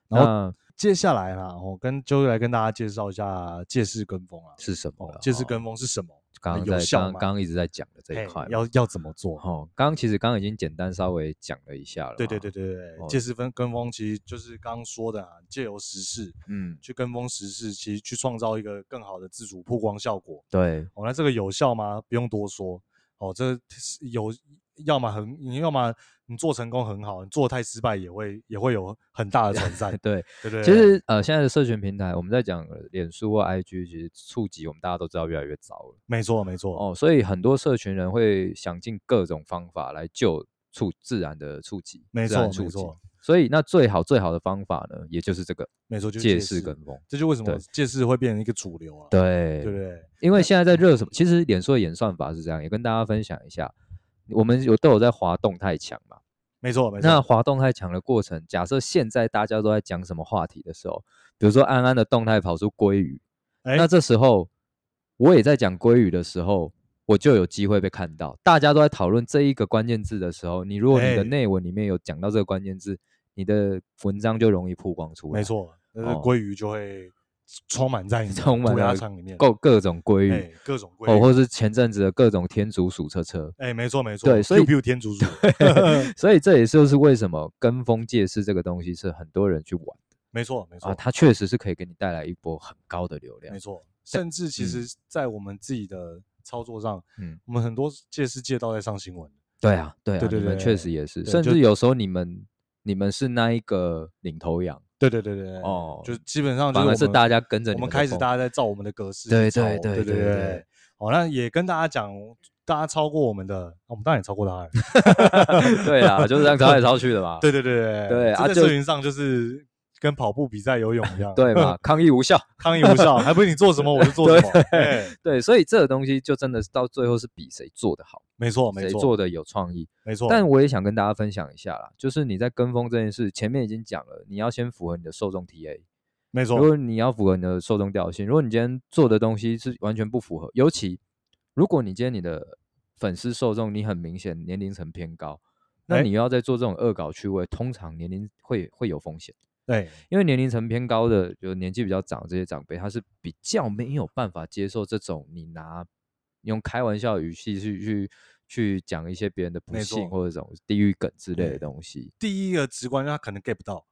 [SPEAKER 3] 然后接下来啦，我跟就来跟大家介绍一下借势跟风啊，
[SPEAKER 2] 是什么？
[SPEAKER 3] 借势跟风是什么？
[SPEAKER 2] 刚刚在刚刚一直在讲的这一块，
[SPEAKER 3] 要要怎么做？
[SPEAKER 2] 哈，刚刚其实刚刚已经简单稍微讲了一下了。
[SPEAKER 3] 对对对对对，借势跟跟风其实就是刚刚说的啊，借由时事，嗯，去跟风时事，其实去创造一个更好的自主曝光效果。
[SPEAKER 2] 对，
[SPEAKER 3] 哦，那这个有效吗？不用多说，哦，这有要么很，你要么你做成功很好，你做太失败也会也会有很大的 (laughs) 传散。
[SPEAKER 2] 对
[SPEAKER 3] 对对。
[SPEAKER 2] 其实呃，现在的社群平台，我们在讲脸书或 IG，其实触及我们大家都知道越来越糟了。
[SPEAKER 3] 没错没错。
[SPEAKER 2] 哦，所以很多社群人会想尽各种方法来救触自然的触及。
[SPEAKER 3] 没错没错。
[SPEAKER 2] 所以那最好最好的方法呢，也就是这个，
[SPEAKER 3] 没错，就
[SPEAKER 2] 借势跟风。
[SPEAKER 3] 这就为什么借势会变成一个主流啊？
[SPEAKER 2] 对
[SPEAKER 3] 对对。
[SPEAKER 2] 因为现在在热什么？其实脸书的演算法是这样，也跟大家分享一下。我们有都有在滑动态墙嘛？
[SPEAKER 3] 没错没错。
[SPEAKER 2] 那滑动态墙的过程，假设现在大家都在讲什么话题的时候，比如说安安的动态跑出鲑鱼，欸、那这时候我也在讲鲑鱼的时候。我就有机会被看到，大家都在讨论这一个关键字的时候，你如果你的内文里面有讲到这个关键字，欸、你的文章就容易曝光出来。
[SPEAKER 3] 没错，那鲑鱼就会充满在你的 (laughs) 涂鸦墙里面，
[SPEAKER 2] 各各种规律、
[SPEAKER 3] 欸，各种规律，
[SPEAKER 2] 哦，或是前阵子的各种天竺鼠车车。
[SPEAKER 3] 哎、欸，没错没错，
[SPEAKER 2] 对，所以
[SPEAKER 3] 天竺鼠，(laughs)
[SPEAKER 2] 所以这也就是为什么跟风借势这个东西是很多人去玩的。
[SPEAKER 3] 没错没错，
[SPEAKER 2] 啊，它确实是可以给你带来一波很高的流量。
[SPEAKER 3] 没错，甚至其实，在我们自己的。操作上，嗯，我们很多借势借到在上新闻。
[SPEAKER 2] 对啊，对啊，对对对，确实也是，甚至有时候你们你们是那一个领头羊。
[SPEAKER 3] 对对对对，哦，就基本上
[SPEAKER 2] 反而是大家跟着
[SPEAKER 3] 我们开始大家在照我们的格式。
[SPEAKER 2] 对对对对对对。
[SPEAKER 3] 好，那也跟大家讲，大家超过我们的，我们当然也超过他。(laughs)
[SPEAKER 2] 对啊，就是这样抄来抄去的嘛。(laughs)
[SPEAKER 3] 对对对对对，啊，在社群上就是。跟跑步比赛、游泳一样，(laughs)
[SPEAKER 2] 对吧？抗议无效，(laughs)
[SPEAKER 3] 抗议无效，还不是你做什么我就做什么。(laughs) 对，
[SPEAKER 2] 对，所以这个东西就真的是到最后是比谁做的好，
[SPEAKER 3] 没错，没错，
[SPEAKER 2] 谁做的有创意，
[SPEAKER 3] 没错。
[SPEAKER 2] 但我也想跟大家分享一下啦，就是你在跟风这件事，前面已经讲了，你要先符合你的受众 TA，
[SPEAKER 3] 没错。
[SPEAKER 2] 如果你要符合你的受众调性，如果你今天做的东西是完全不符合，尤其如果你今天你的粉丝受众你很明显年龄层偏高，那你要在做这种恶搞趣味，通常年龄会会有风险。
[SPEAKER 3] 对，因
[SPEAKER 2] 为年龄层偏高的，就年纪比较长这些长辈，他是比较没有办法接受这种你拿用开玩笑语气去去去讲一些别人的不幸或者这种地域梗之类的东西。
[SPEAKER 3] 第一个直观，他可能 get 不到。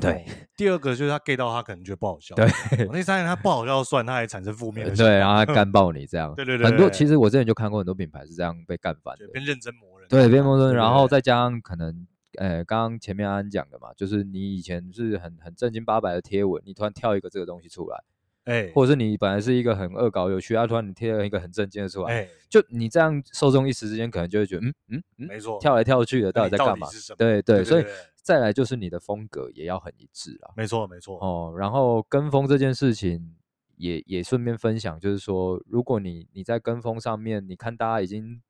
[SPEAKER 2] 对，
[SPEAKER 3] 第二个就是他 get 到，他可能觉得不好笑。
[SPEAKER 2] 对，
[SPEAKER 3] 第三个他不好笑算，他还产生负面的。
[SPEAKER 2] 对，然后他 (laughs) 干爆你这样。
[SPEAKER 3] 对对对，
[SPEAKER 2] 很多其实我之前就看过很多品牌是这样被干翻的，
[SPEAKER 3] 变认真磨人。
[SPEAKER 2] 对，变认真，然后再加上可能。呃，刚刚前面安安讲的嘛，就是你以前是很很正经八百的贴文，你突然跳一个这个东西出来，哎、欸，或者是你本来是一个很恶搞有趣，啊，突然你贴了一个很正经的出来，哎、欸，就你这样受众一时之间可能就会觉得，嗯嗯嗯，没错，跳来跳去的到底在干嘛？对对，对，对，对，所以再来就是你的风格也要很一致啦，
[SPEAKER 3] 没错没错
[SPEAKER 2] 哦，然后跟风这件事情也也顺便分享，就是说，如果你你在跟风上面，你看大家已经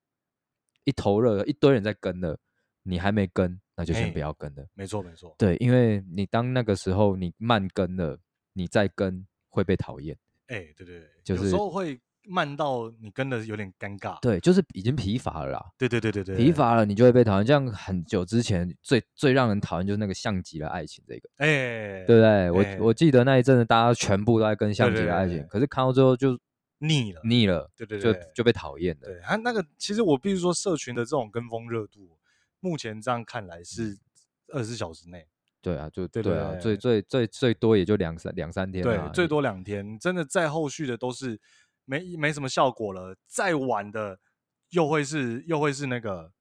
[SPEAKER 2] 一头热，一堆人在跟了，你还没跟。那就先不要跟了。欸、
[SPEAKER 3] 没错没错，
[SPEAKER 2] 对，因为你当那个时候你慢跟了，你再跟会被讨厌。
[SPEAKER 3] 哎、欸，对对对，就是有时候会慢到你跟的有点尴尬。
[SPEAKER 2] 对，就是已经疲乏了啦。
[SPEAKER 3] 对对对对对，
[SPEAKER 2] 疲乏了你就会被讨厌。像很久之前最最让人讨厌就是那个像极了爱情这个。哎、欸，对不对？欸、我我记得那一阵子大家全部都在跟像极了爱情，可是看到最后就腻了，腻了。对对对，就就被讨厌了。
[SPEAKER 3] 对，他那个其实我必须说，社群的这种跟风热度。目前这样看来是二十四小时内，
[SPEAKER 2] 对啊，就对啊，最最最最多也就两三两三天，
[SPEAKER 3] 对，最多两天，真的再后续的都是没没什么效果了，再晚的又会是又会是那个，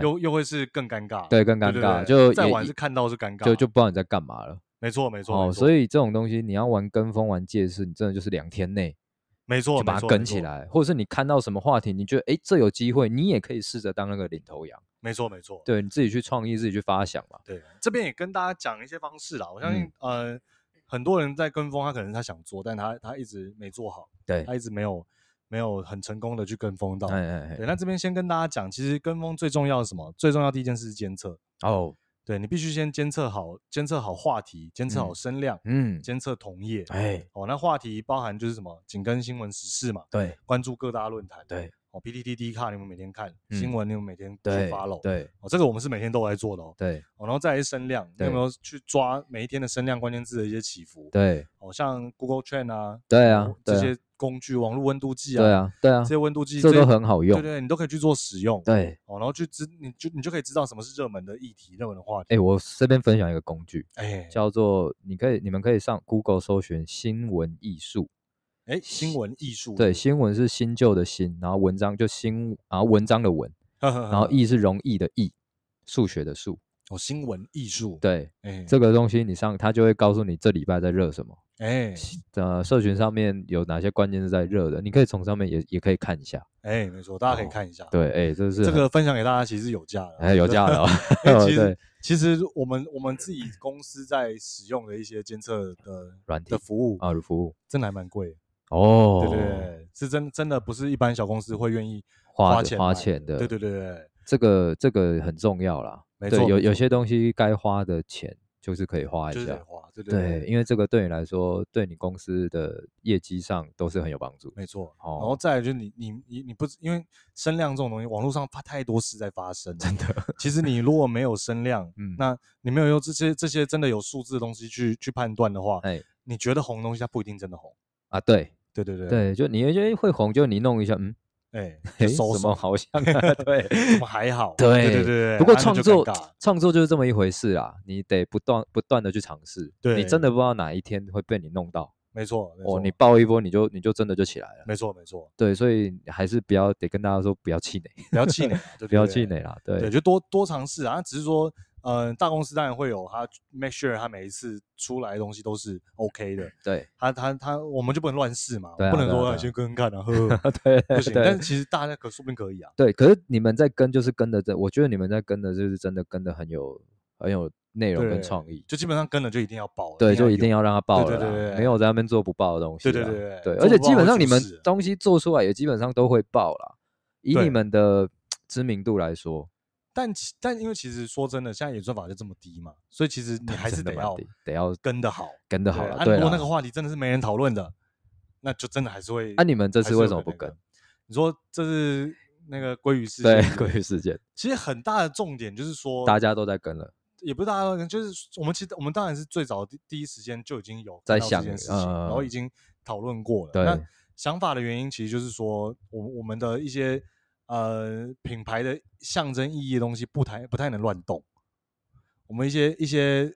[SPEAKER 3] 又又会是更尴尬，
[SPEAKER 2] 对，更尴尬，就
[SPEAKER 3] 再晚是看到是尴尬，
[SPEAKER 2] 就就不知道你在干嘛了，
[SPEAKER 3] 没错没。错，
[SPEAKER 2] 哦，所以这种东西你要玩跟风玩借势，你真的就是两天内。
[SPEAKER 3] 没错，
[SPEAKER 2] 就把它跟起来，或者是你看到什么话题，你觉得哎，这有机会，你也可以试着当那个领头羊。
[SPEAKER 3] 没错，没错，
[SPEAKER 2] 对，你自己去创意，自己去发想嘛。
[SPEAKER 3] 对，这边也跟大家讲一些方式啦。我相信，嗯、呃，很多人在跟风，他可能他想做，但他他一直没做好，
[SPEAKER 2] 对，
[SPEAKER 3] 他一直没有没有很成功的去跟风到。
[SPEAKER 2] 哎哎哎，
[SPEAKER 3] 对，那这边先跟大家讲，其实跟风最重要是什么？最重要第一件事是监测
[SPEAKER 2] 哦。
[SPEAKER 3] 对，你必须先监测好，监测好话题，监测好声量，嗯，监测同业，哎，哦，那话题包含就是什么，紧跟新闻时事嘛，
[SPEAKER 2] 对，关
[SPEAKER 3] 注各大论坛，
[SPEAKER 2] 对，
[SPEAKER 3] 哦，PTT、Dcard 你们每天看新闻，你们每天去 follow，
[SPEAKER 2] 对，
[SPEAKER 3] 哦，这个我们是每天都来做的哦，
[SPEAKER 2] 对，
[SPEAKER 3] 哦，然后再来是声量，你有没有去抓每一天的声量关键字的一些起伏？
[SPEAKER 2] 对，
[SPEAKER 3] 哦，像 Google Trend 啊，
[SPEAKER 2] 对啊，
[SPEAKER 3] 这些。工具网络温度计啊，
[SPEAKER 2] 对啊，对啊，
[SPEAKER 3] 这些温度计
[SPEAKER 2] 这都很好用，
[SPEAKER 3] 对对，你都可以去做使用，
[SPEAKER 2] 对，
[SPEAKER 3] 哦，然后去知，你就你就可以知道什么是热门的议题、热门的话题。
[SPEAKER 2] 哎，我这边分享一个工具，哎，叫做你可以，你们可以上 Google 搜寻新闻艺术，
[SPEAKER 3] 哎，新闻艺术，
[SPEAKER 2] 对，新闻是新旧的新，然后文章就新，然后文章的文，(laughs) 然后艺是容易的易，数学的数。
[SPEAKER 3] 哦，新闻艺术。
[SPEAKER 2] 对，哎，这个东西你上，他就会告诉你这礼拜在热什么。哎，呃，社群上面有哪些关键是在热的？你可以从上面也也可以看一下。
[SPEAKER 3] 哎，没错，大家可以看一下。
[SPEAKER 2] 对，哎，这是
[SPEAKER 3] 这个分享给大家，其实有价的。
[SPEAKER 2] 哎，有价的哦。(laughs)
[SPEAKER 3] 其实，其实我们我们自己公司在使用的一些监测的软体的服务
[SPEAKER 2] 啊，服务
[SPEAKER 3] 真的还蛮贵
[SPEAKER 2] 哦。
[SPEAKER 3] 对对对，是真真的不是一般小公司会愿意
[SPEAKER 2] 花
[SPEAKER 3] 钱
[SPEAKER 2] 花钱的。
[SPEAKER 3] 对对对对，
[SPEAKER 2] 这个这个很重要啦。没错，有有些东西该花的钱。就是可以花一下，
[SPEAKER 3] 对对对，
[SPEAKER 2] 因为这个对你来说，对你公司的业绩上都是很有帮助。
[SPEAKER 3] 没错，哦然后再来就是你你你你不因为声量这种东西，网络上发太多事在发生，
[SPEAKER 2] 真的。
[SPEAKER 3] 其实你如果没有声量，(laughs) 嗯，那你没有用这些这些真的有数字的东西去去判断的话，哎，你觉得红的东西它不一定真的红
[SPEAKER 2] 啊？对
[SPEAKER 3] 对对对
[SPEAKER 2] 对，就你觉得会红，就你弄一下，嗯。
[SPEAKER 3] 哎，
[SPEAKER 2] 什么好像啊？(laughs) 对，(laughs)
[SPEAKER 3] 怎么还好？(laughs)
[SPEAKER 2] 对
[SPEAKER 3] 对对对。
[SPEAKER 2] 不过创作创作就是这么一回事啊，你得不断不断的去尝试。对，你真的不知道哪一天会被你弄到。
[SPEAKER 3] 没错，
[SPEAKER 2] 哦，你爆一波，你就你就真的就起来了。
[SPEAKER 3] 没错没错。
[SPEAKER 2] 对，所以还是不要得跟大家说不要气馁，
[SPEAKER 3] 不要气馁，
[SPEAKER 2] 不要气馁啦。对
[SPEAKER 3] 对，就多多尝试啊，只是说。嗯，大公司当然会有他 make sure 他每一次出来的东西都是 OK 的。
[SPEAKER 2] 对，
[SPEAKER 3] 他他他，我们就不能乱试嘛，不能说先跟看啊，呵，(laughs)
[SPEAKER 2] 对，
[SPEAKER 3] 不行。但是其实大家可说不定可以啊。
[SPEAKER 2] 对，可是你们在跟就是跟的这，我觉得你们在跟的就是真的跟的很有很有内容跟创意，
[SPEAKER 3] 就基本上跟了就一定要爆，
[SPEAKER 2] 对，就一定要让他爆了，对对对，没有在那边做不爆的东西，对对对对，而且基本上你们东西做出来也基本上都会爆了，以你们的知名度来说。
[SPEAKER 3] 但其但因为其实说真的，现在演算法就这么低嘛，所以其实你还是得要
[SPEAKER 2] 得要跟
[SPEAKER 3] 得好，
[SPEAKER 2] 跟得好了。
[SPEAKER 3] 对，如果那个话题真的是没人讨论的，那就真的还是会。
[SPEAKER 2] 那你们这次为什么不跟？
[SPEAKER 3] 你说这是那个鲑鱼事件？
[SPEAKER 2] 对，鲑鱼事件。
[SPEAKER 3] 其实很大的重点就是说，
[SPEAKER 2] 大家都在跟了，
[SPEAKER 3] 也不是大家都在跟，就是我们其实我们当然是最早第第一时间就已经有在想这件事情，然后已经讨论过了。那想法的原因其实就是说，我我们的一些。呃，品牌的象征意义的东西不太不太能乱动，我们一些一些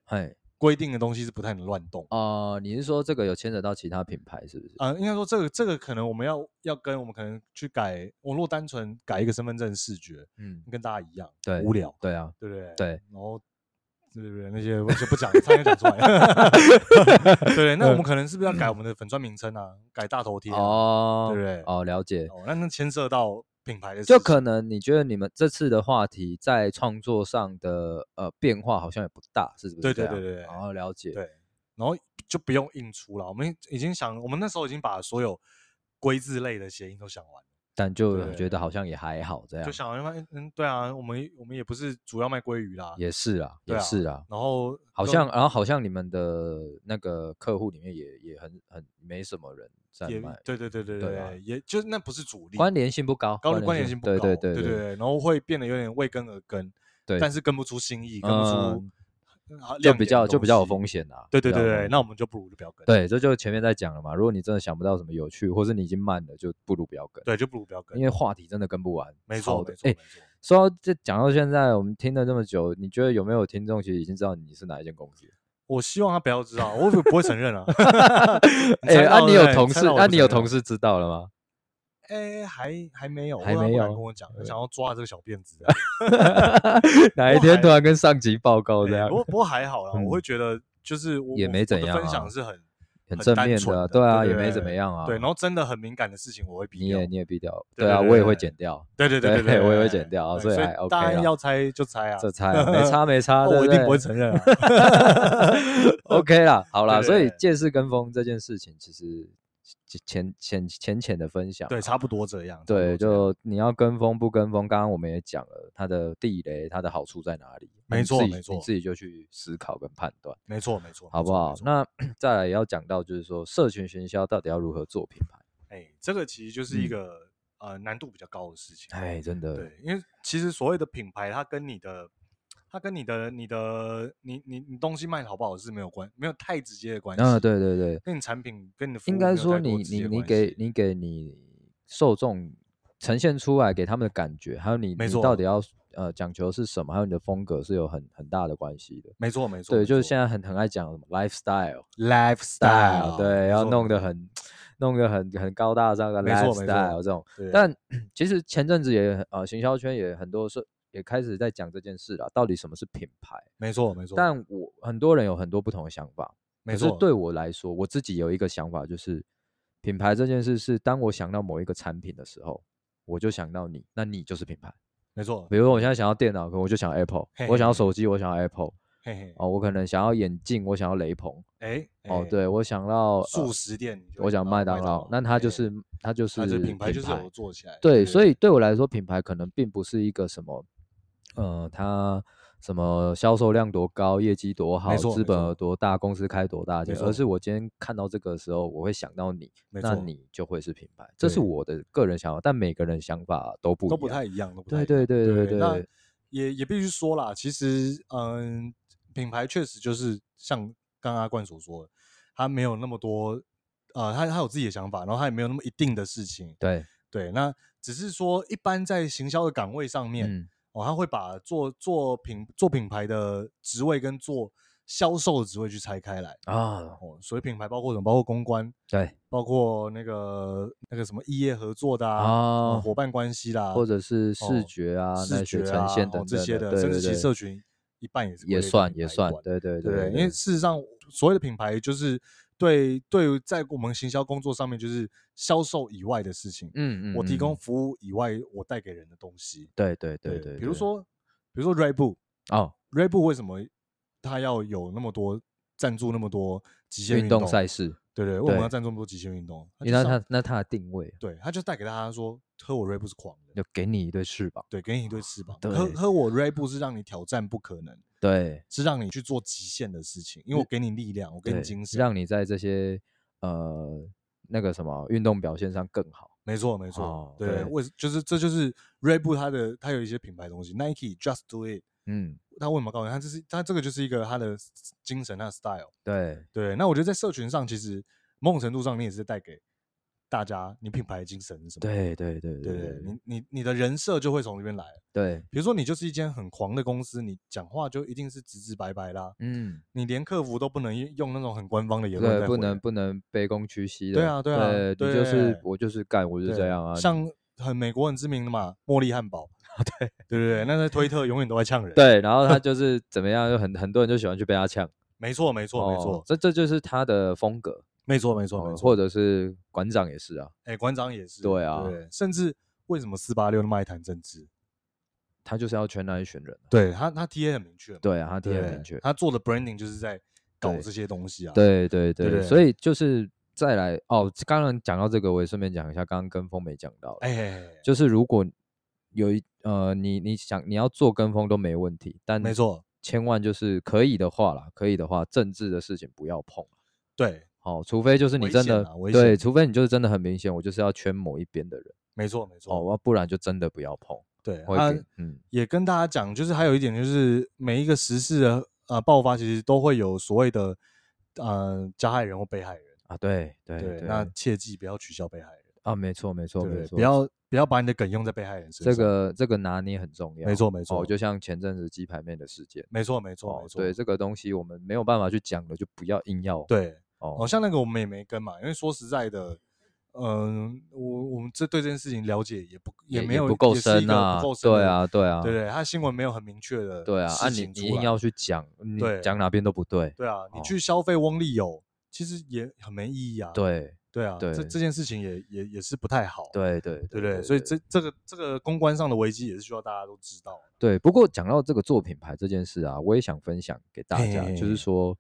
[SPEAKER 3] 规定的东西是不太能乱动
[SPEAKER 2] 啊、呃。你是说这个有牵扯到其他品牌是不是？
[SPEAKER 3] 啊、呃，应该说这个这个可能我们要要跟我们可能去改，我如果单纯改一个身份证视觉，嗯，跟大家一样，
[SPEAKER 2] 对，
[SPEAKER 3] 无聊，
[SPEAKER 2] 对啊，
[SPEAKER 3] 对不对？
[SPEAKER 2] 对，
[SPEAKER 3] 然后对不对？那些我就不讲，差点讲出来。(laughs) 对，那我们可能是不是要改我们的粉砖名称啊？改大头贴
[SPEAKER 2] 哦，
[SPEAKER 3] 对不对？
[SPEAKER 2] 哦，了解。
[SPEAKER 3] 哦，那那牵涉到。品牌的
[SPEAKER 2] 就可能你觉得你们这次的话题在创作上的呃变化好像也不大，是不是？
[SPEAKER 3] 对对对对，
[SPEAKER 2] 然后了解。
[SPEAKER 3] 对，然后就不用印出了。我们已经想，我们那时候已经把所有归字类的谐音都想完了，
[SPEAKER 2] 但就觉得好像也还好这样。
[SPEAKER 3] 就想嗯，对啊，我们我们也不是主要卖鲑鱼啦，
[SPEAKER 2] 也是啊，也是啊。
[SPEAKER 3] 然后
[SPEAKER 2] 好像，然后好像你们的那个客户里面也也很很没什么人。
[SPEAKER 3] 也对对对对对，也就那不是主力，
[SPEAKER 2] 关联性不高，
[SPEAKER 3] 高关联性不高，
[SPEAKER 2] 对对对对，
[SPEAKER 3] 然后会变得有点为跟而跟，对，但是跟不出新意，跟不出，
[SPEAKER 2] 就比较就比较有风险啊。
[SPEAKER 3] 对对对对，那我们就不如就不要跟。
[SPEAKER 2] 对，这就前面在讲了嘛，如果你真的想不到什么有趣，或是你已经慢了，就不如不要跟。
[SPEAKER 3] 对，就不如不要跟，
[SPEAKER 2] 因为话题真的跟不完。
[SPEAKER 3] 没错没错。
[SPEAKER 2] 哎，说到这讲到现在，我们听了这么久，你觉得有没有听众其实已经知道你是哪一间公司？
[SPEAKER 3] 我希望他不要知道，我不会承认啊。(laughs)
[SPEAKER 2] 哎，啊，你有同事？啊，你有同事知道了吗？
[SPEAKER 3] 哎，还还没有，
[SPEAKER 2] 还没有
[SPEAKER 3] 跟我讲，想要抓这个小辫子。(laughs)
[SPEAKER 2] 哪一天突然跟上级报告这样？
[SPEAKER 3] 不过不过还好啦，我会觉得就是
[SPEAKER 2] 也没怎样，
[SPEAKER 3] 分享是很。
[SPEAKER 2] 很正面的，对啊，也没怎么样啊。
[SPEAKER 3] 对，然后真的很敏感的事情，我会避掉。
[SPEAKER 2] 你也你也避掉，对啊，我也会剪掉。
[SPEAKER 3] 对对对对，
[SPEAKER 2] 我也会剪掉，所以还 OK。
[SPEAKER 3] 大家要猜就猜啊，
[SPEAKER 2] 这 (laughs) 猜没差没差，
[SPEAKER 3] 我一定不会承认啊。(laughs) (laughs)
[SPEAKER 2] OK 啦，好啦，所以借势跟风这件事情，其实。浅浅浅浅的分享，
[SPEAKER 3] 对，差不多这样。
[SPEAKER 2] 对，就你要跟风不跟风，刚刚我们也讲了它的地雷，它的好处在哪里？
[SPEAKER 3] 没错，没错，
[SPEAKER 2] 你自己就去思考跟判断。
[SPEAKER 3] 没错，没错，
[SPEAKER 2] 好不好？那 (clears throat) 再来也要讲到，就是说社群行销到底要如何做品牌？
[SPEAKER 3] 哎，这个其实就是一个呃难度比较高的事情。
[SPEAKER 2] 哎，真的，
[SPEAKER 3] 对，因为其实所谓的品牌，它跟你的。它跟你的、你的、你、你、你东西卖的好不好是没有关，没有太直接的关系。啊，
[SPEAKER 2] 对对对，
[SPEAKER 3] 跟你产品、跟你的
[SPEAKER 2] 应该说你你你给你给你受众呈现出来给他们的感觉，还有你你到底要呃讲求是什么，还有你的风格是有很很大的关系的。
[SPEAKER 3] 没错没错，
[SPEAKER 2] 对，就是现在很很爱讲什么 lifestyle，lifestyle，对，要弄得很弄个很很高大上的 lifestyle 这种。但 (clears throat) 其实前阵子也呃，行销圈也很多是也开始在讲这件事了，到底什么是品牌？
[SPEAKER 3] 没错没错。
[SPEAKER 2] 但我很多人有很多不同的想法。没错。可是对我来说，我自己有一个想法，就是品牌这件事是当我想到某一个产品的时候，我就想到你，那你就是品牌。
[SPEAKER 3] 没错，
[SPEAKER 2] 比如说我现在想要电脑，可我就想 Apple；我想要手机，我想要 Apple。
[SPEAKER 3] 嘿嘿
[SPEAKER 2] 哦，我可能想要眼镜，我想要雷朋。哎，哦，对，我想要
[SPEAKER 3] 速食店，
[SPEAKER 2] 我想麦当劳。那它就是它就是
[SPEAKER 3] 品牌，就是有做起来。
[SPEAKER 2] 对，所以对我来说，品牌可能并不是一个什么，呃，他。什么销售量多高，业绩多好，资本额多大，公司开多大钱，而是我今天看到这个时候，我会想到你，那你就会是品牌，这是我的个人想法，但每个人想法都不
[SPEAKER 3] 都不太一样，
[SPEAKER 2] 对对对对对。
[SPEAKER 3] 那也也必须说啦，其实嗯，品牌确实就是像刚刚阿冠所说的，他没有那么多，呃，他他有自己的想法，然后他也没有那么一定的事情，
[SPEAKER 2] 对
[SPEAKER 3] 对。那只是说，一般在行销的岗位上面。嗯哦，他会把做做品做品牌的职位跟做销售的职位去拆开来啊。哦，所以品牌包括什么？包括公关，
[SPEAKER 2] 对，
[SPEAKER 3] 包括那个那个什么异业合作的啊，伙伴关系啦，
[SPEAKER 2] 或者是视觉啊、视觉呈现等这些的，
[SPEAKER 3] 甚至其社群一半也是
[SPEAKER 2] 也算也算，对对对，
[SPEAKER 3] 因为事实上所谓的品牌就是。对对，在我们行销工作上面，就是销售以外的事情。嗯嗯，我提供服务以外，我带给人的东西。
[SPEAKER 2] 对对对对，
[SPEAKER 3] 比如说，比如说 Red Bull 哦，Red Bull 为什么他要有那么多赞助那么多极限运动
[SPEAKER 2] 赛事？
[SPEAKER 3] 对对，为什么要赞助那么多极限运动？
[SPEAKER 2] 因为他那他的定位，
[SPEAKER 3] 对，他就带给大家说，喝我 Red Bull 是狂的，
[SPEAKER 2] 就给你一对翅膀。
[SPEAKER 3] 对，给你一对翅膀。喝喝我 Red Bull 是让你挑战不可能。
[SPEAKER 2] 对，
[SPEAKER 3] 是让你去做极限的事情，因为我给你力量，我给你精神，
[SPEAKER 2] 让你在这些。呃，那个什么运动表现上更好，
[SPEAKER 3] 没错没错，哦、对，为。就是这就是 Red Bull 它的它有一些品牌东西，Nike Just Do It，嗯，他为什么告诉你，他这是他这个就是一个他的精神，他的 style，
[SPEAKER 2] 对。
[SPEAKER 3] 对，那我觉得在社群上，其实某种程度上你也是带给。大家，你品牌的精神是什么？
[SPEAKER 2] 对对对对对，
[SPEAKER 3] 你你你的人设就会从这边来。
[SPEAKER 2] 对，
[SPEAKER 3] 比如说你就是一间很狂的公司，你讲话就一定是直直白白啦。嗯，你连客服都不能用那种很官方的言论，
[SPEAKER 2] 对，不能不能卑躬屈膝的。
[SPEAKER 3] 对啊对啊，
[SPEAKER 2] 你就是我就是干，我就这样啊。
[SPEAKER 3] 像很美国很知名的嘛，茉莉汉堡。(laughs) 对对对对，那在推特永远都在呛人。(laughs)
[SPEAKER 2] 对，然后他就是怎么样，就很很多人就喜欢去被他呛。(laughs)
[SPEAKER 3] 没错没错没错，
[SPEAKER 2] 这这就是他的风格。
[SPEAKER 3] 没错，没错，没错，
[SPEAKER 2] 或者是馆长也是啊，
[SPEAKER 3] 哎，馆长也是，
[SPEAKER 2] 对啊，
[SPEAKER 3] 甚至为什么四八六那么爱谈政治？
[SPEAKER 2] 他就是要圈那一群人，
[SPEAKER 3] 对他，他 TA 很明确，
[SPEAKER 2] 对啊，他 TA 很明确，
[SPEAKER 3] 他做的 branding 就是在搞这些东西啊，
[SPEAKER 2] 对对对，所以就是再来哦，刚刚讲到这个，我也顺便讲一下，刚刚跟风没讲到，哎，就是如果有一呃，你你想你要做跟风都没问题，但
[SPEAKER 3] 没错，
[SPEAKER 2] 千万就是可以的话啦，可以的话，政治的事情不要碰，
[SPEAKER 3] 对。
[SPEAKER 2] 哦，除非就是你真的对，除非你就是真的很明显，我就是要圈某一边的人。
[SPEAKER 3] 没错，没错。
[SPEAKER 2] 哦，不然就真的不要碰。
[SPEAKER 3] 对，啊嗯，也跟大家讲，就是还有一点就是，每一个时事的呃爆发，其实都会有所谓的呃加害人或被害人
[SPEAKER 2] 啊。对对对，
[SPEAKER 3] 那切记不要取消被害人
[SPEAKER 2] 啊。没错没错没错，
[SPEAKER 3] 不要不要把你的梗用在被害人身上。
[SPEAKER 2] 这个这个拿捏很重要。
[SPEAKER 3] 没错没错，
[SPEAKER 2] 就像前阵子鸡排妹的事件。
[SPEAKER 3] 没错没错没错，
[SPEAKER 2] 对这个东西我们没有办法去讲的，就不要硬要
[SPEAKER 3] 对。哦，像那个我们也没跟嘛，因为说实在的，嗯，我我们这对这件事情了解也不也没有
[SPEAKER 2] 不够深啊，对啊对啊，
[SPEAKER 3] 对对，他新闻没有很明确的，
[SPEAKER 2] 对啊，啊你你硬要去讲，你讲哪边都不对，
[SPEAKER 3] 对啊，你去消费翁立友，其实也很没意义啊，
[SPEAKER 2] 对
[SPEAKER 3] 对啊，这这件事情也也也是不太好，
[SPEAKER 2] 对对对对，
[SPEAKER 3] 所以这。这个这个公关上的危机也是需要大家都知道，
[SPEAKER 2] 对。不过讲到这个做品牌这件事啊，我也想分享给大家，就是说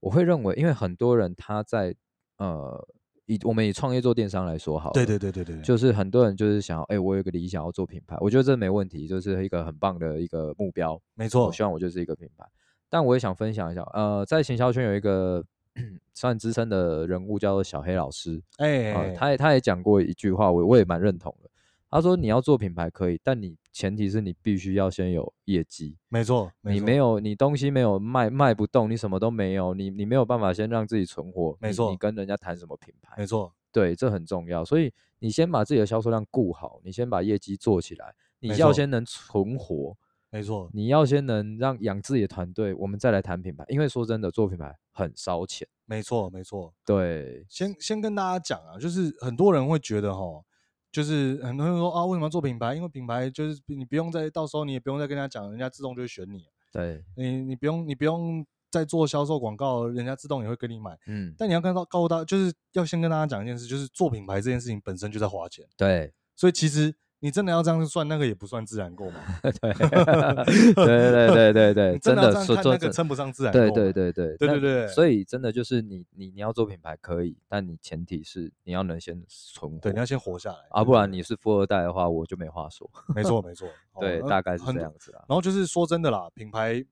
[SPEAKER 2] 我会认为，因为很多人他在呃，以我们以创业做电商来说好，
[SPEAKER 3] 对对对对对，
[SPEAKER 2] 就是很多人就是想要，哎、欸，我有一个理想要做品牌，我觉得这没问题，就是一个很棒的一个目标，
[SPEAKER 3] 没错，
[SPEAKER 2] 我希望我就是一个品牌。但我也想分享一下，呃，在行销圈有一个 (clears throat) 算资深的人物叫做小黑老师，哎、欸呃，他也他也讲过一句话，我我也蛮认同的。他说：“你要做品牌可以，但你前提是你必须要先有业绩。
[SPEAKER 3] 没错，
[SPEAKER 2] 你没有，你东西没有卖卖不动，你什么都没有，你你没有办法先让自己存活。
[SPEAKER 3] 没错，
[SPEAKER 2] 你跟人家谈什么品牌？
[SPEAKER 3] 没错，
[SPEAKER 2] 对，这很重要。所以你先把自己的销售量顾好，你先把业绩做起来，你要先能存活。
[SPEAKER 3] 没错，
[SPEAKER 2] 你要先能让养自己的团队，我们再来谈品牌。因为说真的，做品牌很烧钱。
[SPEAKER 3] 没错，没错。
[SPEAKER 2] 对，
[SPEAKER 3] 先先跟大家讲啊，就是很多人会觉得哈，就是很多人说啊，为什么要做品牌？因为品牌就是你不用再到时候你也不用再跟人家讲，人家自动就会选你。
[SPEAKER 2] 对，
[SPEAKER 3] 你你不用你不用再做销售广告，人家自动也会跟你买。
[SPEAKER 2] 嗯，
[SPEAKER 3] 但你要看到告诉大家，就是要先跟大家讲一件事，就是做品牌这件事情本身就在花钱。
[SPEAKER 2] 对，
[SPEAKER 3] 所以其实。你真的要这样算，那个也不算自然购买？(laughs)
[SPEAKER 2] 对对对对对对，真的说
[SPEAKER 3] 那个称不上自然购。
[SPEAKER 2] 对对对对
[SPEAKER 3] 对对对。
[SPEAKER 2] 所以真的就是你你你要做品牌可以，但你前提是你要能先存活。
[SPEAKER 3] 对，你要先活下来
[SPEAKER 2] 啊，不然你是富二代的话，我就没话说。(laughs)
[SPEAKER 3] 没错没错，(laughs)
[SPEAKER 2] 对，大概是这样子啊。
[SPEAKER 3] 然后就是说真的啦，品牌。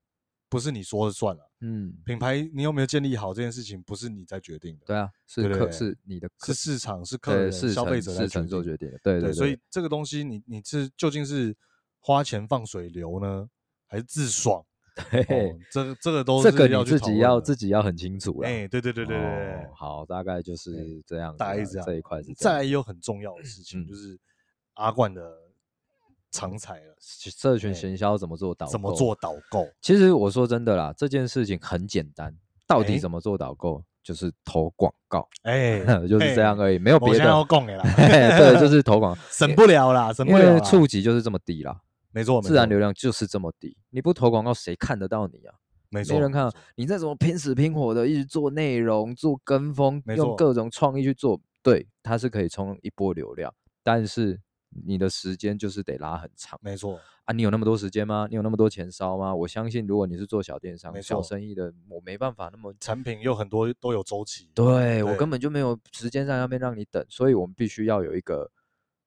[SPEAKER 3] 不是你说了算了，
[SPEAKER 2] 嗯，
[SPEAKER 3] 品牌你有没有建立好这件事情，不是你在决定的，
[SPEAKER 2] 对啊，是客是你的，
[SPEAKER 3] 是市场是客人消费者来做决定的，
[SPEAKER 2] 对对，
[SPEAKER 3] 所以这个东西你你是究竟是花钱放水流呢，还是自爽？
[SPEAKER 2] 对，
[SPEAKER 3] 这这个都是
[SPEAKER 2] 这个你自己要自己要很清楚了，
[SPEAKER 3] 哎，对对对对对，
[SPEAKER 2] 好，大概就是这样，
[SPEAKER 3] 大概是这样，
[SPEAKER 2] 这一块是。
[SPEAKER 3] 再来也有很重要的事情，就是阿冠的。长才了，
[SPEAKER 2] 社群行销怎么做导购？
[SPEAKER 3] 怎么做导购？
[SPEAKER 2] 其实我说真的啦，这件事情很简单。到底怎么做导购？就是投广告，哎，(laughs) 就是这样而已，没有别的。
[SPEAKER 3] 要讲的啦，(laughs)
[SPEAKER 2] 对，就是投广告，(laughs)
[SPEAKER 3] 省不了啦，省不了。
[SPEAKER 2] 因为触及就是这么低啦，
[SPEAKER 3] 没错，
[SPEAKER 2] 自然流量就是这么低。你不投广告，谁看得到你啊？
[SPEAKER 3] 没错，
[SPEAKER 2] 没人看到。你再怎么拼死拼活的一直做内容、做跟风，用各种创意去做，对，它是可以冲一波流量，但是。你的时间就是得拉很长，
[SPEAKER 3] 没错
[SPEAKER 2] 啊，你有那么多时间吗？你有那么多钱烧吗？我相信，如果你是做小电商、小生意的，我没办法那么
[SPEAKER 3] 产品又很多都有周期，
[SPEAKER 2] 对，对我根本就没有时间在那边让你等，所以我们必须要有一个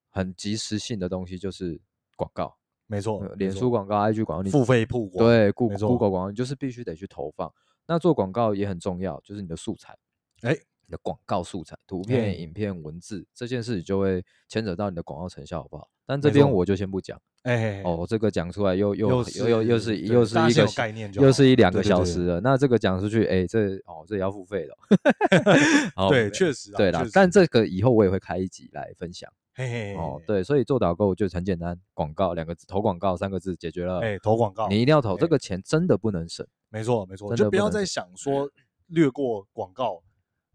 [SPEAKER 2] 很及时性的东西，就是广告，
[SPEAKER 3] 没错，
[SPEAKER 2] 脸书广告、IG 广告，你
[SPEAKER 3] 付费曝光，
[SPEAKER 2] 对，Google 广告，你就是必须得去投放。那做广告也很重要，就是你的素材，
[SPEAKER 3] 哎。
[SPEAKER 2] 你的广告素材、图片、影片、文字这件事，就会牵扯到你的广告成效，好不好？但这边我就先不讲。哎，哦，这个讲出来又又又又又是又是一个概念，又是一两个小时了。那这个讲出去，哎，这哦这也要付费的。(laughs) (laughs)
[SPEAKER 3] 对，确实，
[SPEAKER 2] 对啦。但这个以后我也会开一集来分享。嘿嘿，哦，对，所以做导购就很简单，广告两个字，投广告三个字解决了。
[SPEAKER 3] 哎，投广告，
[SPEAKER 2] 你一定要投，这个钱真的不能省。
[SPEAKER 3] 没错没错，就不要再想说略过广告。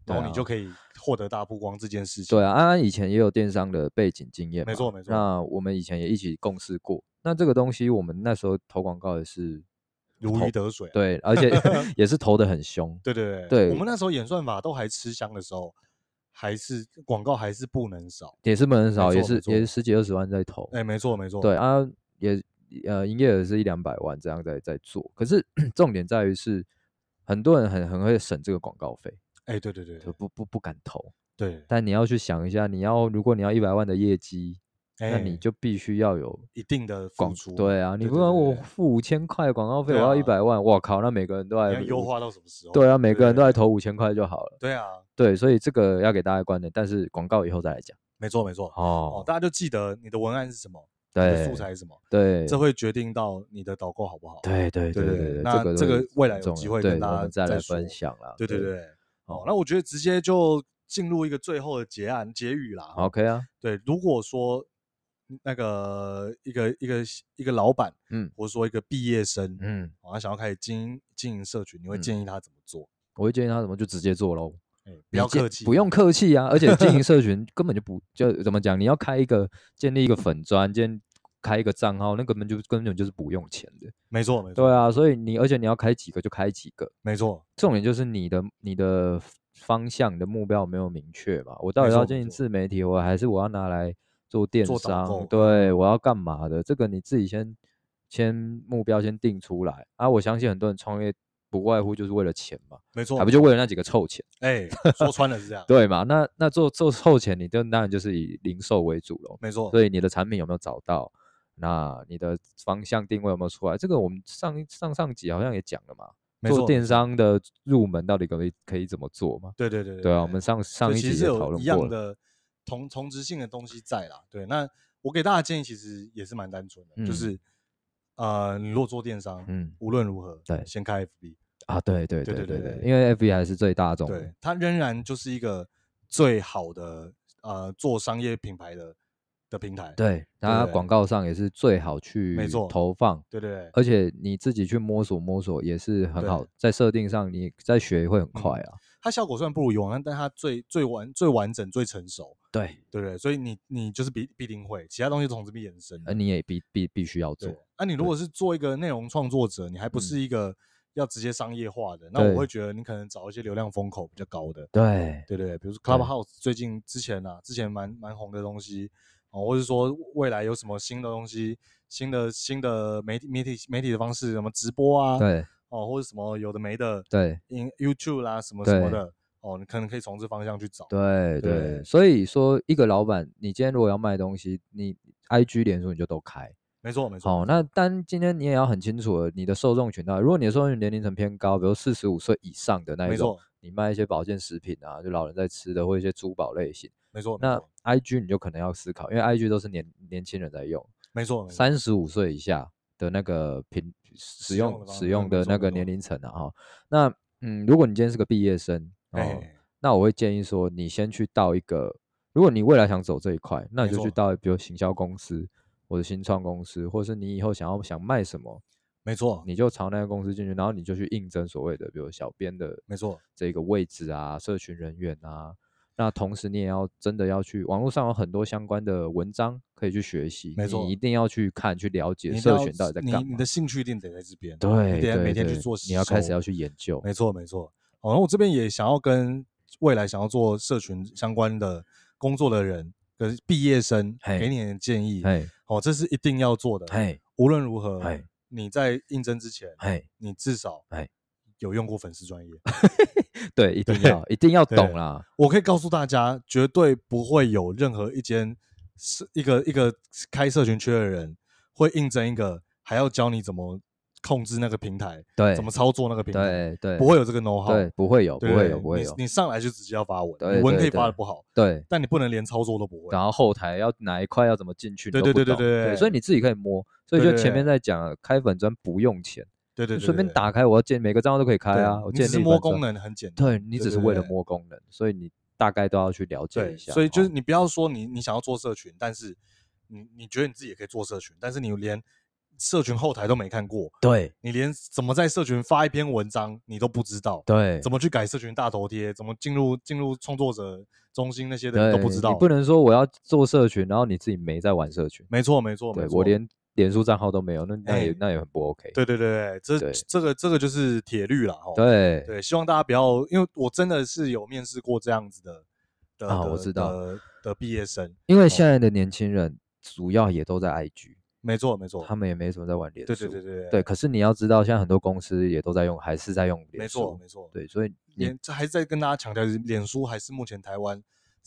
[SPEAKER 3] 然后你就可以获得大曝光这件事情。
[SPEAKER 2] 对啊，安安以前也有电商的背景经验，
[SPEAKER 3] 没错没错。
[SPEAKER 2] 那我们以前也一起共事过。那这个东西，我们那时候投广告也是
[SPEAKER 3] 如鱼得水，
[SPEAKER 2] 对，而且 (laughs) 也是投的很凶。
[SPEAKER 3] 对对对，对我们那时候演算法都还吃香的时候，还是广告还是不能少，
[SPEAKER 2] 也是不能少，也是也是十几二十万在投。
[SPEAKER 3] 哎，没错没错。
[SPEAKER 2] 对啊，也呃营业额是一两百万这样在在做。可是 (clears throat) 重点在于是很多人很很会省这个广告费。
[SPEAKER 3] 哎，欸、对对对，
[SPEAKER 2] 就不不不敢投。
[SPEAKER 3] 对，
[SPEAKER 2] 但你要去想一下，你要如果你要一百万的业绩，欸、那你就必须要有
[SPEAKER 3] 一定的广出。
[SPEAKER 2] 对啊，你不然我付五千块广告费，我要一百万，我靠，那每个人都要
[SPEAKER 3] 优化到什么时候？
[SPEAKER 2] 对啊，每个人都在投五千块就好了。
[SPEAKER 3] 对啊，
[SPEAKER 2] 对，所以这个要给大家观点，但是广告以后再来讲。
[SPEAKER 3] 没错没错哦，大家就记得你的文案是什么，
[SPEAKER 2] 对，
[SPEAKER 3] 素材是什么，
[SPEAKER 2] 对，
[SPEAKER 3] 这会决定到你的导购好不好？
[SPEAKER 2] 对对对对对，
[SPEAKER 3] 那这个未来有机会跟大家
[SPEAKER 2] 再来分享了。
[SPEAKER 3] 对对对。哦，那我觉得直接就进入一个最后的结案结语啦。
[SPEAKER 2] OK 啊，
[SPEAKER 3] 对，如果说那个一个一个一个老板，嗯，或者说一个毕业生，嗯，他想要开始经营经营社群，你会建议他怎么做？
[SPEAKER 2] 我会建议他怎么就直接做喽，
[SPEAKER 3] 不要客气，
[SPEAKER 2] 不用客气啊。而且经营 (laughs) 社群根本就不就怎么讲，你要开一个建立一个粉专建。开一个账号，那根本就根本就是不用钱的。
[SPEAKER 3] 没错，没错。
[SPEAKER 2] 对啊，所以你而且你要开几个就开几个。
[SPEAKER 3] 没错，
[SPEAKER 2] 重点就是你的你的方向、你的目标没有明确嘛？我到底要经营自媒体，我还是我要拿来做电商？对，我要干嘛的？这个你自己先先目标先定出来啊！我相信很多人创业不外乎就是为了钱嘛。
[SPEAKER 3] 没错，
[SPEAKER 2] 还不就为了那几个臭钱？
[SPEAKER 3] 哎，说穿了是这样。(laughs)
[SPEAKER 2] 对嘛？那那做做臭钱，你就当然就是以零售为主喽。
[SPEAKER 3] 没错，
[SPEAKER 2] 所以你的产品有没有找到？那你的方向定位有没有出来？这个我们上上上集好像也讲了嘛。做电商的入门到底可以可以怎么做嘛？
[SPEAKER 3] 对对对对。
[SPEAKER 2] 对啊，我们上上一集也讨论过。
[SPEAKER 3] 一样的同同质性的东西在啦。对，那我给大家建议其实也是蛮单纯的，嗯、就是呃，你如果做电商，嗯，无论如何，对，先开 FB
[SPEAKER 2] 啊，对对对对对对，因为 FB 还是最大众，
[SPEAKER 3] 对，它仍然就是一个最好的呃做商业品牌的。的平台。
[SPEAKER 2] 对，它广告上也是最好去投放。
[SPEAKER 3] 对对对，
[SPEAKER 2] 而且你自己去摸索摸索也是很好，在设定上你在学会很快啊。
[SPEAKER 3] 它效果虽然不如以往，但它最最完最完整最成熟。
[SPEAKER 2] 对
[SPEAKER 3] 对对，所以你你就是必必定会，其他东西从这边延伸。
[SPEAKER 2] 而你也必必必须要做。
[SPEAKER 3] 那你如果是做一个内容创作者，你还不是一个。要直接商业化的，那我会觉得你可能找一些流量风口比较高的，
[SPEAKER 2] 对
[SPEAKER 3] 对对，比如说 Clubhouse 最近之前啊，之前蛮蛮红的东西哦，或者说未来有什么新的东西，新的新的媒体媒体媒体的方式，什么直播啊，
[SPEAKER 2] 对
[SPEAKER 3] 哦，或者什么有的没的，
[SPEAKER 2] 对
[SPEAKER 3] ，in YouTube 啦什么什么的，哦，你可能可以从这方向去找，
[SPEAKER 2] 对对，所以说一个老板，你今天如果要卖东西，你 IG 脸书你就都开。
[SPEAKER 3] 没错，没错。
[SPEAKER 2] 好，那但今天你也要很清楚了，你的受众群啊，如果你的受众年龄层偏高，比如四十五岁以上的那一种，你卖一些保健食品啊，就老人在吃的，或一些珠宝类型，
[SPEAKER 3] 没错。
[SPEAKER 2] 那 IG 你就可能要思考，因为 IG 都是年年轻人在用，
[SPEAKER 3] 没错。
[SPEAKER 2] 三十五岁以下的那个平使用使用的那个年龄层啊，哈。那嗯，如果你今天是个毕业生哦，那我会建议说，你先去到一个，如果你未来想走这一块，那你就去到比如行销公司。或者新创公司，或者是你以后想要想卖什么，
[SPEAKER 3] 没错，
[SPEAKER 2] 你就朝那个公司进去，然后你就去应征所谓的，比如小编的，
[SPEAKER 3] 没错，
[SPEAKER 2] 这个位置啊，社群人员啊，那同时你也要真的要去网络上有很多相关的文章可以去学习，
[SPEAKER 3] 没错，
[SPEAKER 2] 你一定要去看去了解社群到底在干嘛，
[SPEAKER 3] 你你的兴趣一定得在这边，
[SPEAKER 2] 对，
[SPEAKER 3] 得每天去做，
[SPEAKER 2] 你要开始要去研究，
[SPEAKER 3] 没错没错。好，那我这边也想要跟未来想要做社群相关的工作的人。跟毕业生给你的建议，哦，这是一定要做的。无论如何，你在应征之前，你至少有用过粉丝专业，(laughs)
[SPEAKER 2] 对，一定要一定要懂啦。
[SPEAKER 3] 我可以告诉大家，绝对不会有任何一间是一个一个开社群圈的人会应征一个还要教你怎么。控制那个平台，
[SPEAKER 2] 对，
[SPEAKER 3] 怎么操作那个平台，
[SPEAKER 2] 对对，
[SPEAKER 3] 不会有这个 know how，
[SPEAKER 2] 对，不会有，不会有，不会有。
[SPEAKER 3] 你你上来就直接要发文，你文可以发的不好，
[SPEAKER 2] 对，
[SPEAKER 3] 但你不能连操作都不会。
[SPEAKER 2] 然后后台要哪一块要怎么进去，
[SPEAKER 3] 对对对对对，
[SPEAKER 2] 所以你自己可以摸。所以就前面在讲，开粉专不用钱，
[SPEAKER 3] 对对，
[SPEAKER 2] 随便打开，我要建每个账号都可以开啊。我建
[SPEAKER 3] 立摸功能很简单，
[SPEAKER 2] 对你只是为了摸功能，所以你大概都要去了解一下。
[SPEAKER 3] 所以就是你不要说你你想要做社群，但是你你觉得你自己也可以做社群，但是你连。社群后台都没看过，
[SPEAKER 2] 对，
[SPEAKER 3] 你连怎么在社群发一篇文章你都不知道，
[SPEAKER 2] 对，
[SPEAKER 3] 怎么去改社群大头贴，怎么进入进入创作者中心那些的都不知道。
[SPEAKER 2] 你不能说我要做社群，然后你自己没在玩社群。
[SPEAKER 3] 没错，没错，没错，
[SPEAKER 2] 我连脸书账号都没有，那那也那也很不 OK。
[SPEAKER 3] 对对对，这这个这个就是铁律了哈。
[SPEAKER 2] 对
[SPEAKER 3] 对，希望大家不要，因为我真的是有面试过这样子的的，
[SPEAKER 2] 我知道
[SPEAKER 3] 的毕业生，
[SPEAKER 2] 因为现在的年轻人主要也都在 IG。
[SPEAKER 3] 没错，没错，
[SPEAKER 2] 他们也没什么在玩脸书。
[SPEAKER 3] 对对对对
[SPEAKER 2] 对。可是你要知道，现在很多公司也都在用，还是在用脸书。
[SPEAKER 3] 没错，没错。
[SPEAKER 2] 对，所以
[SPEAKER 3] 脸这还是在跟大家强调，脸书还是目前台湾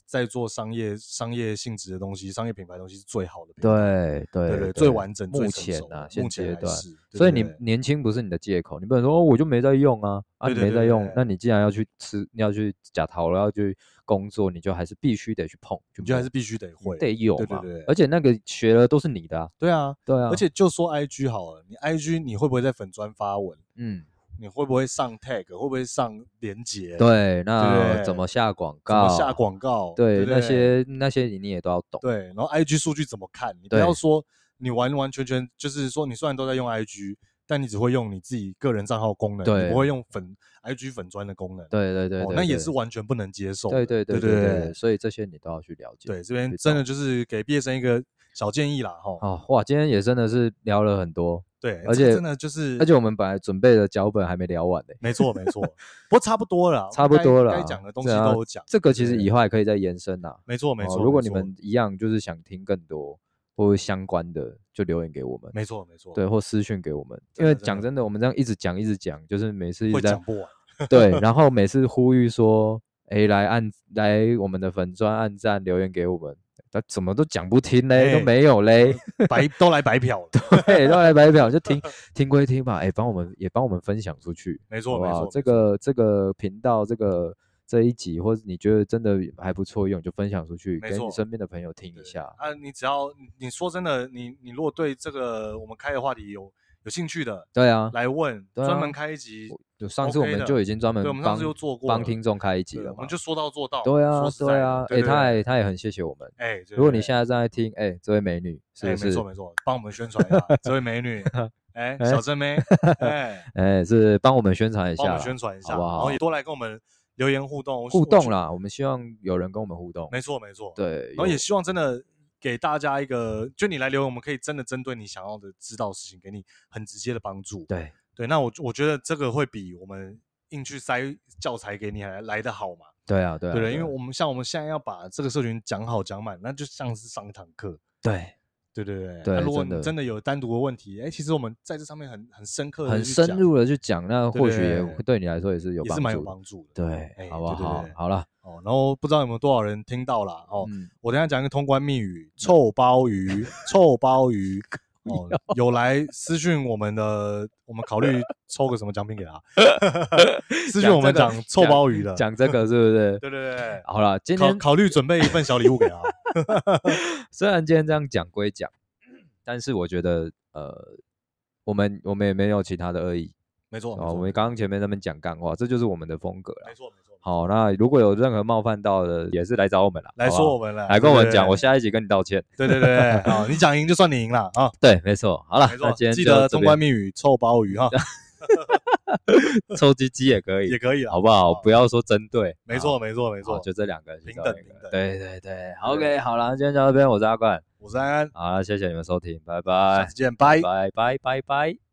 [SPEAKER 3] 在做商业商业性质的东西，商业品牌东西是最好的。
[SPEAKER 2] 对对
[SPEAKER 3] 对，最完整。
[SPEAKER 2] 目前啊，现阶段。
[SPEAKER 3] 所
[SPEAKER 2] 以你年轻不是你的借口，你不能说哦，我就没在用啊，啊，你没在用，那你既然要去吃，你要去假淘了，要去。工作你就还是必须得去碰，
[SPEAKER 3] 你就还是必须得会，
[SPEAKER 2] 得有嘛。而且那个学了都是你的啊。
[SPEAKER 3] 对啊，
[SPEAKER 2] 对啊。
[SPEAKER 3] 而且就说 IG 好了，你 IG 你会不会在粉专发文？
[SPEAKER 2] 嗯，
[SPEAKER 3] 你会不会上 tag？会不会上连接？
[SPEAKER 2] 对，那怎么下广告？
[SPEAKER 3] 怎么下广告？
[SPEAKER 2] 对，那些那些你也都要懂。
[SPEAKER 3] 对，然后 IG 数据怎么看？你不要说你完完全全就是说你虽然都在用 IG。但你只会用你自己个人账号功能，你不会用粉 IG 粉砖的功能。
[SPEAKER 2] 对对对，
[SPEAKER 3] 那也是完全不能接受。
[SPEAKER 2] 对对对对对，所以这些你都要去了解。
[SPEAKER 3] 对，这边真的就是给毕业生一个小建议啦，哈。
[SPEAKER 2] 哦，哇，今天也真的是聊了很多。
[SPEAKER 3] 对，
[SPEAKER 2] 而且
[SPEAKER 3] 真的就是，
[SPEAKER 2] 而且我们本来准备的脚本还没聊完呢。
[SPEAKER 3] 没错没 (laughs) 错，不过差不多了，
[SPEAKER 2] 差不多了，
[SPEAKER 3] 该讲的东西都有讲。
[SPEAKER 2] 这个其实以后还可以再延伸啦。
[SPEAKER 3] 没错没错，
[SPEAKER 2] 如果你们一样就是想听更多。或相关的就留言给我们，
[SPEAKER 3] 没错没错，
[SPEAKER 2] 对，或私讯给我们，因为讲真的，我们这样一直讲一直讲，就是每次
[SPEAKER 3] 会讲不完，
[SPEAKER 2] 对，(laughs) 然后每次呼吁说，哎，来按来我们的粉专按赞留言给我们，他怎么都讲不听嘞，都没有嘞，
[SPEAKER 3] 白都来白嫖，(laughs)
[SPEAKER 2] 对，都来白嫖，就听 (laughs) 听归听吧，哎，帮我们也帮我们分享出去，
[SPEAKER 3] 没错没错，
[SPEAKER 2] 这个这个频道这个。这一集，或者你觉得真的还不错用，就分享出去，给你身边的朋友听一下。
[SPEAKER 3] 啊，你只要你说真的，你你如果对这个我们开的话题有有兴趣的，
[SPEAKER 2] 对啊，
[SPEAKER 3] 来问，专门开一集
[SPEAKER 2] 就上次我们就已经专门
[SPEAKER 3] 对，我们上次就做过
[SPEAKER 2] 帮听众开一集了，
[SPEAKER 3] 我们就说到做到。
[SPEAKER 2] 对啊，对啊，哎，他也他也很谢谢我们。
[SPEAKER 3] 哎，
[SPEAKER 2] 如果你现在正在听，哎，这位美女，是不是？
[SPEAKER 3] 没错没错，帮我们宣传一下，这位美女，(laughs) 哎，小真妹，(laughs) 哎
[SPEAKER 2] 哎，是帮我们宣传一下，
[SPEAKER 3] 帮我们宣传一下，好不好？然后也多来跟我们留言互动，
[SPEAKER 2] 互动啦，我们希望有人跟我们互动。
[SPEAKER 3] 没错没错，
[SPEAKER 2] 对，
[SPEAKER 3] 然后也希望真的。给大家一个，就你来留言，我们可以真的针对你想要的知道的事情，给你很直接的帮助。
[SPEAKER 2] 对
[SPEAKER 3] 对，那我我觉得这个会比我们硬去塞教材给你还来的好嘛。
[SPEAKER 2] 对啊，对啊，
[SPEAKER 3] 对对，因为我们像我们现在要把这个社群讲好讲满，那就像是上一堂课。
[SPEAKER 2] 对。
[SPEAKER 3] 对对对，
[SPEAKER 2] 对，
[SPEAKER 3] 那如果你真的有单独的问题，哎，其实我们在这上面很很深刻、
[SPEAKER 2] 很深入的去讲，那或许也对你来说也是有
[SPEAKER 3] 也是蛮有帮助的。
[SPEAKER 2] 对，好不好？好了，
[SPEAKER 3] 哦，然后不知道有没有多少人听到了哦。我等下讲一个通关密语：臭鲍鱼，臭鲍鱼。(laughs) 哦，(laughs) 有来私讯我们的，我们考虑抽个什么奖品给他。(laughs) 私讯我们讲臭鲍鱼的，
[SPEAKER 2] 讲这个是不是？(laughs)
[SPEAKER 3] 对对对，
[SPEAKER 2] 好了，今天
[SPEAKER 3] 考虑准备一份小礼物给他。
[SPEAKER 2] 虽然今天这样讲归讲，但是我觉得，呃，我们我们也没有其他的恶意，
[SPEAKER 3] 没错。
[SPEAKER 2] 哦，我们刚刚前面那边讲干话，这就是我们的风格了。
[SPEAKER 3] 没错没错。
[SPEAKER 2] 好，那如果有任何冒犯到的，也是来找我们了，
[SPEAKER 3] 来说我们了，
[SPEAKER 2] 来跟我们讲，我下一集跟你道歉。
[SPEAKER 3] 对对对，好，你讲赢就算你赢了啊。
[SPEAKER 2] 对，没错。好了，
[SPEAKER 3] 那今天，记得通关密语臭鲍鱼哈。(laughs)
[SPEAKER 2] 臭鸡鸡也可以，
[SPEAKER 3] 也可以了，
[SPEAKER 2] 好不好？不要说针对，
[SPEAKER 3] 没错，没错，没错，
[SPEAKER 2] 就这两个
[SPEAKER 3] 平等，平等。
[SPEAKER 2] 对对对，OK，好了，今天就到这边，我是阿冠，
[SPEAKER 3] 我是安安，
[SPEAKER 2] 好了，谢谢你们收听，拜拜，
[SPEAKER 3] 下次见，拜
[SPEAKER 2] 拜拜拜拜。